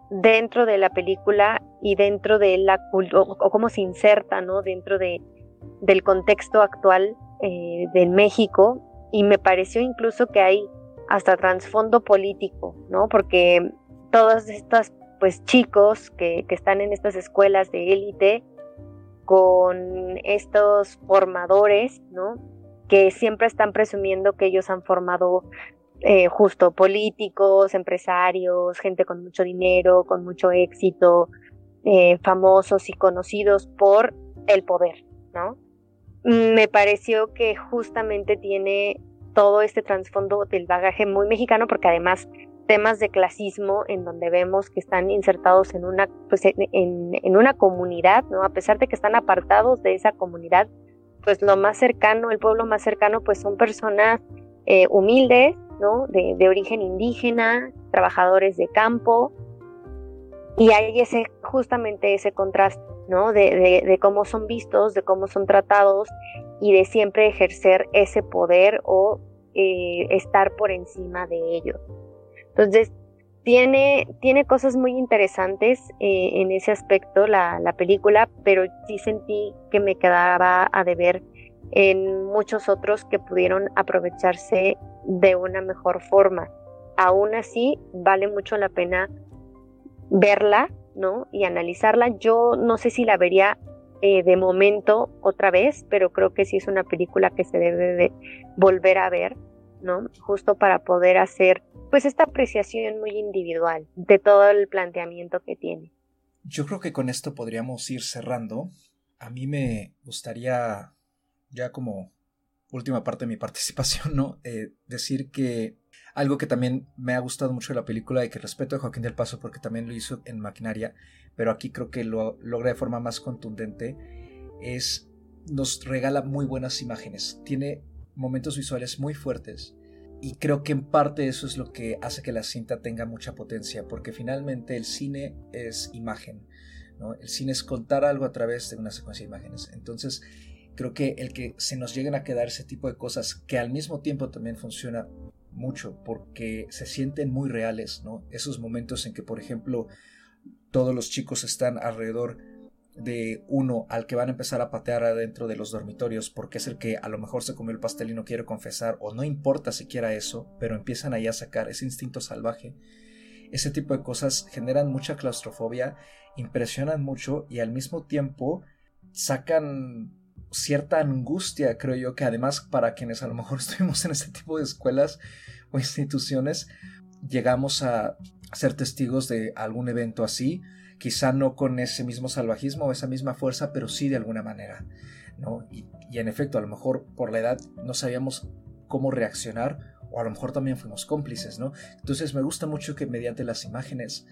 dentro de la película y dentro de la o, o cómo se inserta, ¿no? Dentro de, del contexto actual eh, de México. Y me pareció incluso que hay hasta trasfondo político, ¿no? Porque todas estas pues chicos que, están en estas escuelas de élite con estos formadores, ¿no? Que siempre están presumiendo que ellos han formado eh, justo políticos, empresarios, gente con mucho dinero, con mucho éxito, eh, famosos y conocidos por el poder, ¿no? Me pareció que justamente tiene todo este trasfondo del bagaje muy mexicano, porque además temas de clasismo en donde vemos que están insertados en una, pues en, una comunidad, ¿no? A pesar de que están apartados de esa comunidad, pues lo más cercano, el pueblo más cercano, pues son personas eh, humildes, ¿no? De, de, origen indígena, trabajadores de campo, y hay ese, justamente ese contraste, ¿no? De, cómo son vistos, de cómo son tratados y de siempre ejercer ese poder o eh, estar por encima de ellos. Entonces, tiene, tiene cosas muy interesantes eh, en ese aspecto la, la, película, pero sí sentí que me quedaba a deber en muchos otros que pudieron aprovecharse de una mejor forma. Aún así, vale mucho la pena verla, ¿no? Y analizarla. Yo no sé si la vería eh, de momento otra vez, pero creo que sí es una película que se debe de volver a ver, ¿no? Justo para poder hacer pues esta apreciación muy individual de todo el planteamiento que tiene. Yo creo que con esto podríamos ir cerrando. A mí me gustaría, ya como última parte de mi participación, ¿no? Eh, decir que algo que también me ha gustado mucho de la película y que respeto a Joaquín del Paso porque también lo hizo en Maquinaria, pero aquí creo que lo logra de forma más contundente, es nos regala muy buenas imágenes. Tiene momentos visuales muy fuertes y creo que en parte eso es lo que hace que la cinta tenga mucha potencia, porque finalmente el cine es imagen, ¿no? El cine es contar algo a través de una secuencia de imágenes. Entonces, creo que el que se nos lleguen a quedar ese tipo de cosas que al mismo tiempo también funciona mucho porque se sienten muy reales, ¿no? Esos momentos en que, por ejemplo, todos los chicos están alrededor de uno al que van a empezar a patear adentro de los dormitorios porque es el que a lo mejor se comió el pastel y no quiere confesar o no importa siquiera eso, pero empiezan ahí a sacar ese instinto salvaje. Ese tipo de cosas generan mucha claustrofobia, impresionan mucho y al mismo tiempo sacan cierta angustia, creo yo, que además para quienes a lo mejor estuvimos en este tipo de escuelas o instituciones, llegamos a ser testigos de algún evento así quizá no con ese mismo salvajismo o esa misma fuerza, pero sí de alguna manera, ¿no? Y, en efecto, a lo mejor por la edad no sabíamos cómo reaccionar o a lo mejor también fuimos cómplices, ¿no? Entonces me gusta mucho que mediante las imágenes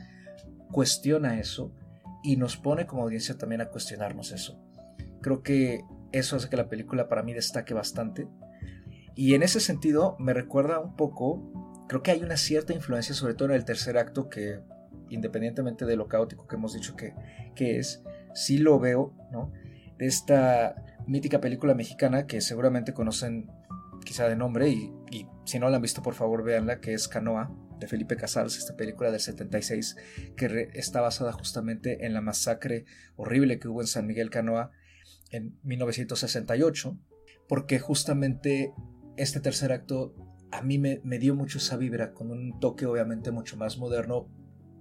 cuestiona eso y nos pone como audiencia también a cuestionarnos eso. Creo que eso hace que la película para mí destaque bastante. Y en ese sentido me recuerda un poco, creo que hay una cierta influencia, sobre todo en el tercer acto, que independientemente de lo caótico que hemos dicho que, que es, sí lo veo, ¿no? De esta mítica película mexicana que seguramente conocen quizá de nombre y, si no la han visto por favor véanla, que es Canoa de Felipe Casals, esta película del 76 que está basada justamente en la masacre horrible que hubo en San Miguel Canoa en 1968, porque justamente este tercer acto a mí me, me dio mucho esa vibra, con un toque obviamente mucho más moderno,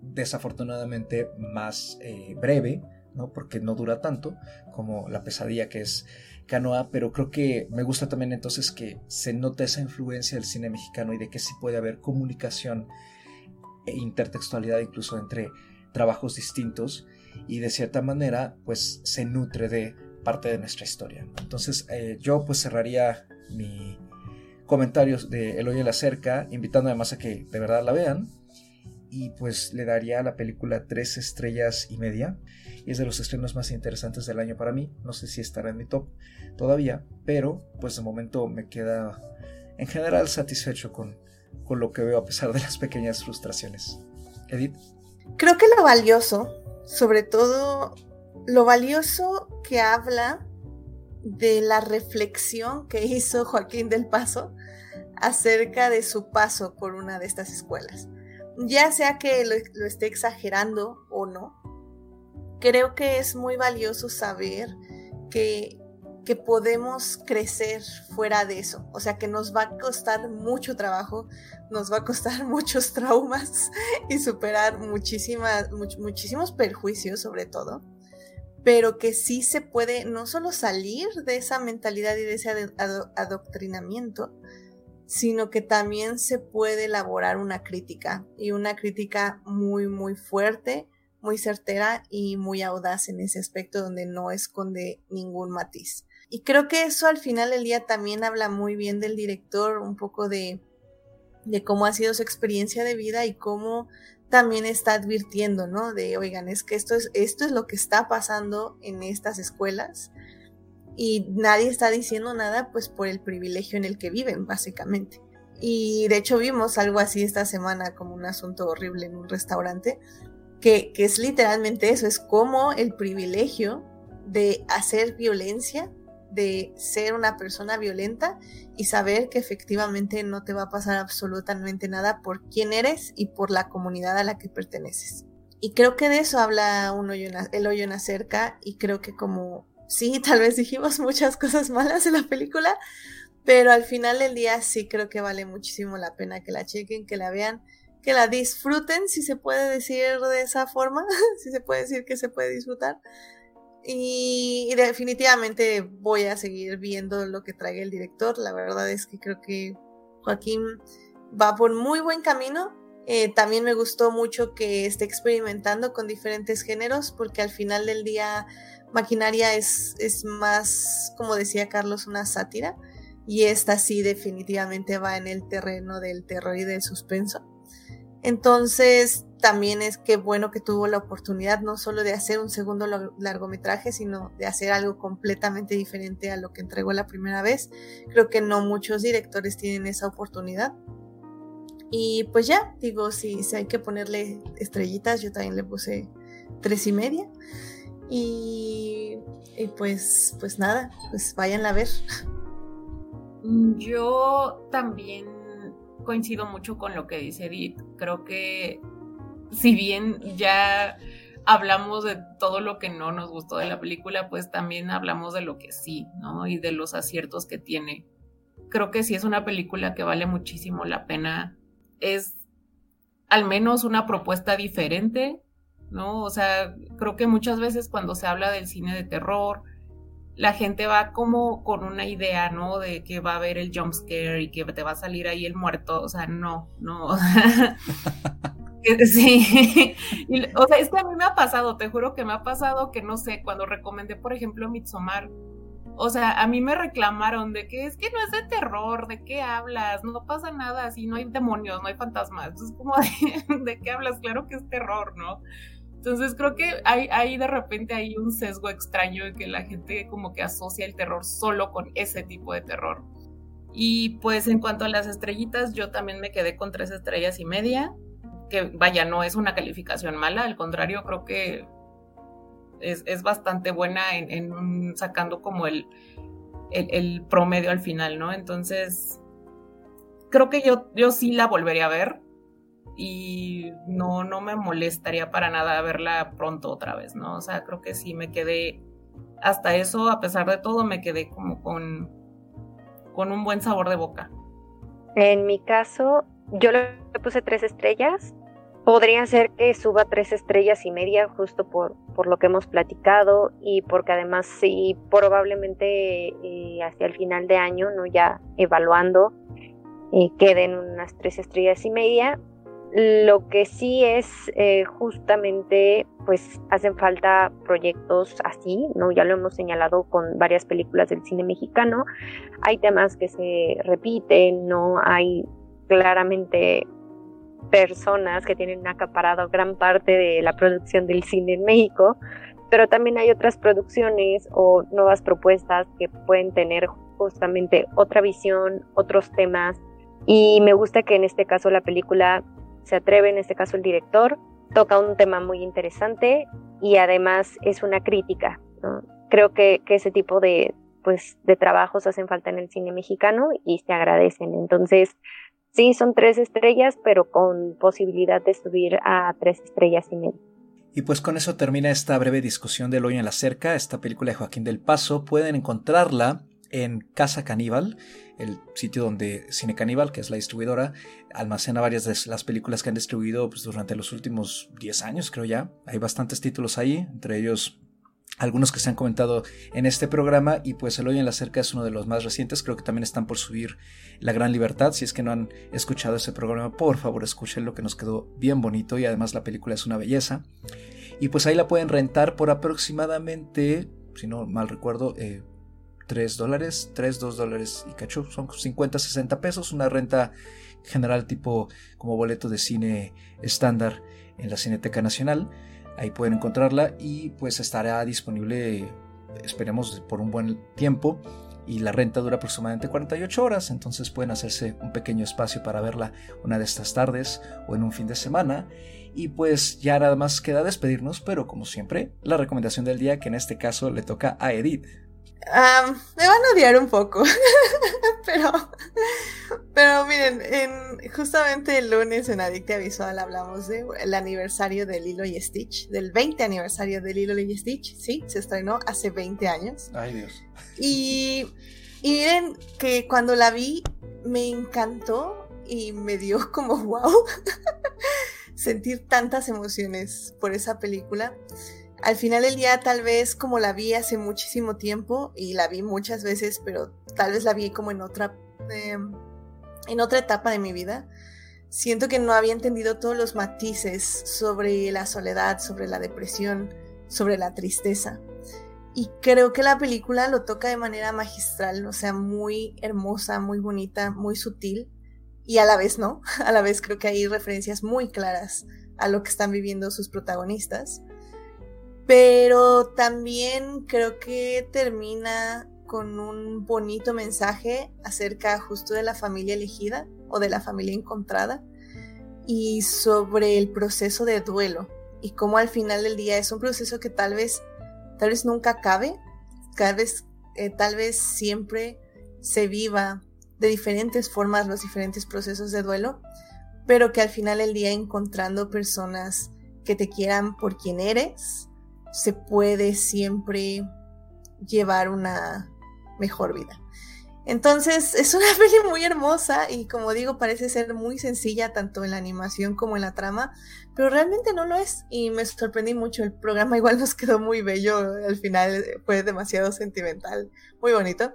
desafortunadamente más eh, breve, ¿no? Porque no dura tanto como la pesadilla que es Canoa, pero creo que me gusta también entonces que se nota esa influencia del cine mexicano y de que sí puede haber comunicación e intertextualidad incluso entre trabajos distintos y de cierta manera pues se nutre de parte de nuestra historia. Entonces eh, yo pues cerraría mi comentarios de El Hoyo la Cerca, invitando además a que de verdad la vean y pues le daría a la película tres estrellas y media y es de los estrenos más interesantes del año para mí. No sé si estará en mi top todavía, pero pues de momento me queda en general satisfecho con, con lo que veo a pesar de las pequeñas frustraciones. Edith. Creo que lo valioso, sobre todo lo valioso que habla de la reflexión que hizo Joaquín del Paso acerca de su paso por una de estas escuelas. Ya sea que lo, esté exagerando o no, creo que es muy valioso saber que, que podemos crecer fuera de eso. O sea, que nos va a costar mucho trabajo, nos va a costar muchos traumas y superar muchísimos perjuicios sobre todo, pero que sí se puede no solo salir de esa mentalidad y de ese adoctrinamiento, sino que también se puede elaborar una crítica y una crítica muy, muy fuerte muy certera y muy audaz en ese aspecto donde no esconde ningún matiz. Y creo que eso al final del día también habla muy bien del director, un poco de, de cómo ha sido su experiencia de vida y cómo también está advirtiendo, ¿no? De, oigan, es que esto es, esto es lo que está pasando en estas escuelas y nadie está diciendo nada pues por el privilegio en el que viven, básicamente. Y de hecho vimos algo así esta semana como un asunto horrible en un restaurante, que, es literalmente eso, es como el privilegio de hacer violencia, de ser una persona violenta y saber que efectivamente no te va a pasar absolutamente nada por quién eres y por la comunidad a la que perteneces. Y creo que de eso habla el hoyo en la cerca y creo que como sí, tal vez dijimos muchas cosas malas en la película, pero al final del día sí creo que vale muchísimo la pena que la chequen, que la vean que la disfruten, si se puede decir de esa forma, si se puede decir que se puede disfrutar. Y, definitivamente voy a seguir viendo lo que traiga el director. La verdad es que creo que Joaquín va por muy buen camino. Eh, también me gustó mucho que esté experimentando con diferentes géneros, porque al final del día Maquinaria es, es más, como decía Carlos, una sátira. Y esta sí definitivamente va en el terreno del terror y del suspenso. Entonces, también es que bueno que tuvo la oportunidad no solo de hacer un segundo largometraje, sino de hacer algo completamente diferente a lo que entregó la primera vez. Creo que no muchos directores tienen esa oportunidad. Y pues ya, digo, si, si hay que ponerle estrellitas, yo también le puse tres y media. Y, y pues, pues nada, pues vayan a ver. Yo también coincido mucho con lo que dice Edith. Creo que si bien ya hablamos de todo lo que no nos gustó de la película, pues también hablamos de lo que sí, ¿no? Y de los aciertos que tiene. Creo que sí es una película que vale muchísimo la pena. Es al menos una propuesta diferente, ¿no? O sea, creo que muchas veces cuando se habla del cine de terror, la gente va como con una idea, ¿no? De que va a haber el jump scare y que te va a salir ahí el muerto. O sea, no, no. sí. o sea, es que a mí me ha pasado, te juro que me ha pasado que no sé, cuando recomendé, por ejemplo, Midsommar, o sea, a mí me reclamaron de que es que no es de terror, ¿de qué hablas? No pasa nada, así no hay demonios, no hay fantasmas. Es como de, ¿de qué hablas? Claro que es terror, ¿no? Entonces creo que hay, hay de repente hay un sesgo extraño en que la gente como que asocia el terror solo con ese tipo de terror. Y pues en cuanto a las estrellitas, yo también me quedé con tres estrellas y media, que vaya, no es una calificación mala, al contrario, creo que es, bastante buena en, sacando como el, el, promedio al final, ¿no? Entonces, creo que yo, yo sí la volvería a ver y no, no me molestaría para nada verla pronto otra vez, ¿no? O sea, creo que sí me quedé, hasta eso, a pesar de todo, me quedé como con, con un buen sabor de boca. En mi caso, yo le puse tres estrellas podría ser que suba tres estrellas y media justo por, por lo que hemos platicado y porque además sí probablemente eh, hacia el final de año, no ya evaluando, eh, queden unas tres estrellas y media. Lo que sí es eh, justamente, pues hacen falta proyectos así, ¿no? Ya lo hemos señalado con varias películas del cine mexicano. Hay temas que se repiten, ¿no? Hay claramente personas que tienen acaparado gran parte de la producción del cine en México, pero también hay otras producciones o nuevas propuestas que pueden tener justamente otra visión, otros temas, y me gusta que en este caso la película se atreve, en este caso el director, toca un tema muy interesante y además es una crítica. Creo que, que, ese tipo de, pues, de trabajos hacen falta en el cine mexicano y se agradecen. Entonces, Sí, son tres estrellas, pero con posibilidad de subir a tres estrellas y media. Y pues con eso termina esta breve discusión del hoyo en la cerca, esta película de Joaquín del Paso. Pueden encontrarla en Casa Caníbal, el sitio donde Cine Caníbal, que es la distribuidora, almacena varias de las películas que han distribuido pues, durante los últimos 10 años, creo ya. Hay bastantes títulos ahí, entre ellos algunos que se han comentado en este programa y pues El hoyo en la cerca es uno de los más recientes, creo que también están por subir La Gran Libertad, si es que no han escuchado ese programa, por favor escuchen que nos quedó bien bonito y además la película es una belleza. Y pues ahí la pueden rentar por aproximadamente, si no mal recuerdo, 3 eh, dólares, 3, 2 dólares y cacho, son 50, 60 pesos, una renta general tipo como boleto de cine estándar en la Cineteca Nacional. Ahí pueden encontrarla y pues estará disponible, esperemos, por un buen tiempo. Y la renta dura aproximadamente 48 horas, entonces pueden hacerse un pequeño espacio para verla una de estas tardes o en un fin de semana. Y pues ya nada más queda despedirnos, pero como siempre, la recomendación del día que en este caso le toca a Edith me van a odiar un poco, pero, pero miren, en, justamente el lunes en Adictia Visual hablamos del aniversario de Lilo y Stitch, del 20 aniversario de Lilo y Stitch, sí, se estrenó hace 20 años. Ay Dios. Y, y miren que cuando la vi me encantó y me dio como wow sentir tantas emociones por esa película al final del día tal vez como la vi hace muchísimo tiempo y la vi muchas veces, pero tal vez la vi como en otra, em, en otra etapa de mi vida, siento que no había entendido todos los matices sobre la soledad, sobre la depresión, sobre la tristeza. Y creo que la película lo toca de manera magistral, o sea, muy hermosa, muy bonita, muy sutil. Y a la vez no, a la vez creo que hay referencias muy claras a lo que están viviendo sus protagonistas pero también creo que termina con un bonito mensaje acerca justo de la familia elegida o de la familia encontrada y sobre el proceso de duelo y cómo al final del día es un proceso que tal vez tal vez nunca acabe, tal vez eh, tal vez siempre se viva de diferentes formas los diferentes procesos de duelo, pero que al final del día encontrando personas que te quieran por quien eres, se puede siempre llevar una mejor vida. Entonces es una peli muy hermosa y como digo parece ser muy sencilla tanto en la animación como en la trama, pero realmente no lo es y me sorprendí mucho. El programa igual nos quedó muy bello, al final fue demasiado sentimental, muy bonito.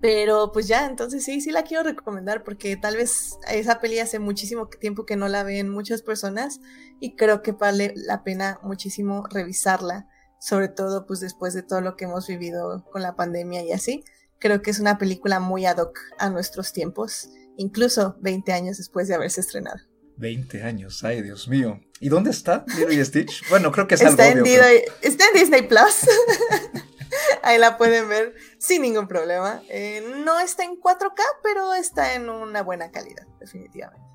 Pero pues ya, entonces sí, sí la quiero recomendar porque tal vez esa peli hace muchísimo tiempo que no la ven muchas personas y creo que vale la pena muchísimo revisarla, sobre todo pues después de todo lo que hemos vivido con la pandemia y así. Creo que es una película muy ad hoc a nuestros tiempos, incluso 20 años después de haberse estrenado. 20 años, ay Dios mío. ¿Y dónde está Lilo y Stitch? Bueno, creo que es está algo en Está en Disney Plus. Ahí la pueden ver sin ningún problema. Eh, no está en 4K, pero está en una buena calidad, definitivamente.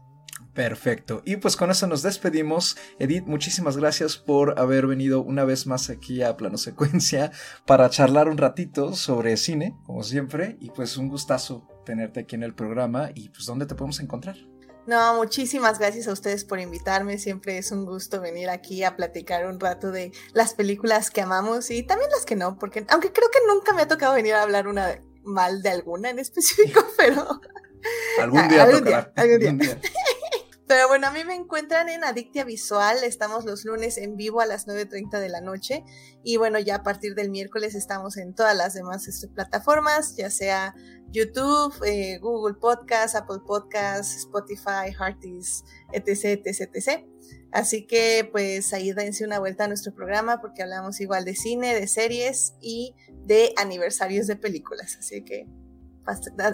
Perfecto. Y pues con eso nos despedimos. Edith, muchísimas gracias por haber venido una vez más aquí a Plano Secuencia para charlar un ratito sobre cine, como siempre. Y pues un gustazo tenerte aquí en el programa. Y pues, ¿dónde te podemos encontrar? No, muchísimas gracias a ustedes por invitarme. Siempre es un gusto venir aquí a platicar un rato de las películas que amamos y también las que no, porque aunque creo que nunca me ha tocado venir a hablar una mal de alguna en específico, pero algún día, algún, día, algún día. Pero bueno, a mí me encuentran en Adictia Visual. Estamos los lunes en vivo a las 9.30 de la noche. Y bueno, ya a partir del miércoles estamos en todas las demás este, plataformas, ya sea YouTube, eh, Google Podcast, Apple Podcast, Spotify, Hearties, etc, etc, etc. Así que pues ahí dense una vuelta a nuestro programa porque hablamos igual de cine, de series y de aniversarios de películas. Así que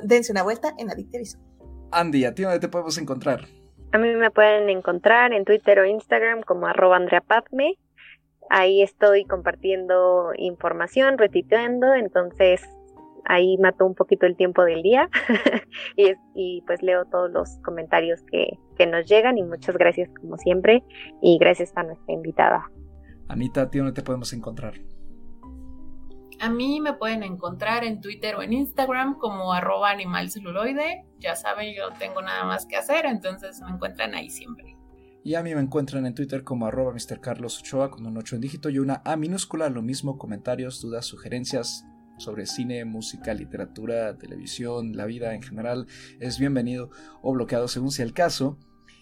dense una vuelta en Adictia Visual. Andy, ¿a ti dónde te podemos encontrar? A mí me pueden encontrar en Twitter o Instagram como arroba Andrea Ahí estoy compartiendo información, retuiteando, entonces ahí mato un poquito el tiempo del día y, y, pues leo todos los comentarios que, que, nos llegan y muchas gracias como siempre y gracias a nuestra invitada. Anita, ¿a ti dónde te podemos encontrar? A mí me pueden encontrar en Twitter o en Instagram como arroba animalceluloide. Ya saben, yo no tengo nada más que hacer, entonces me encuentran ahí siempre. Y a mí me encuentran en Twitter como arroba Mr. Carlos Ochoa con un 8 en dígito y una A minúscula, lo mismo, comentarios, dudas, sugerencias sobre cine, música, literatura, televisión, la vida en general, es bienvenido o bloqueado según sea el caso.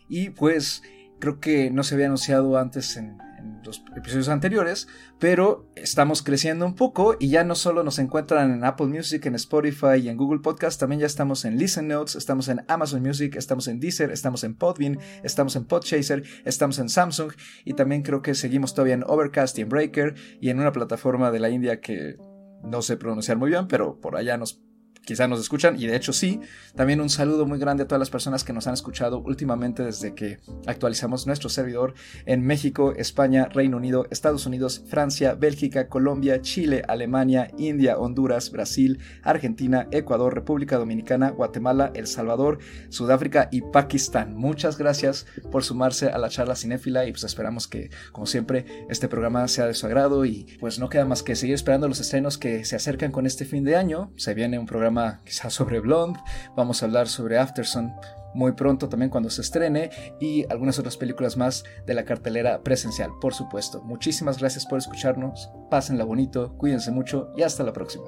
Y pues creo que no se había anunciado antes en los episodios anteriores, pero estamos creciendo un poco y ya no solo nos encuentran en Apple Music, en Spotify y en Google Podcast, también ya estamos en Listen Notes, estamos en Amazon Music, estamos en Deezer, estamos en Podbean, estamos en Podchaser, estamos en Samsung y también creo que seguimos todavía en Overcast y en Breaker y en una plataforma de la India que no sé pronunciar muy bien, pero por allá nos quizá nos escuchan, y de hecho sí. También un saludo muy grande a todas las personas que nos han escuchado últimamente desde que actualizamos nuestro servidor en México, España, Reino Unido, Estados Unidos, Francia, Bélgica, Colombia, Chile, Alemania, India, Honduras, Brasil, Argentina, Ecuador, República Dominicana, Guatemala, El Salvador, Sudáfrica y Pakistán. Muchas gracias por sumarse a la charla cinéfila y pues esperamos que, como siempre, este programa sea de su agrado y pues no queda más que seguir esperando los estrenos que se acercan con este fin de año. Se viene un programa quizás sobre Blonde, vamos a hablar sobre Afterson muy pronto también cuando se estrene y algunas otras películas más de la cartelera presencial, por supuesto. Muchísimas gracias por escucharnos, pásenla bonito, cuídense mucho y hasta la próxima.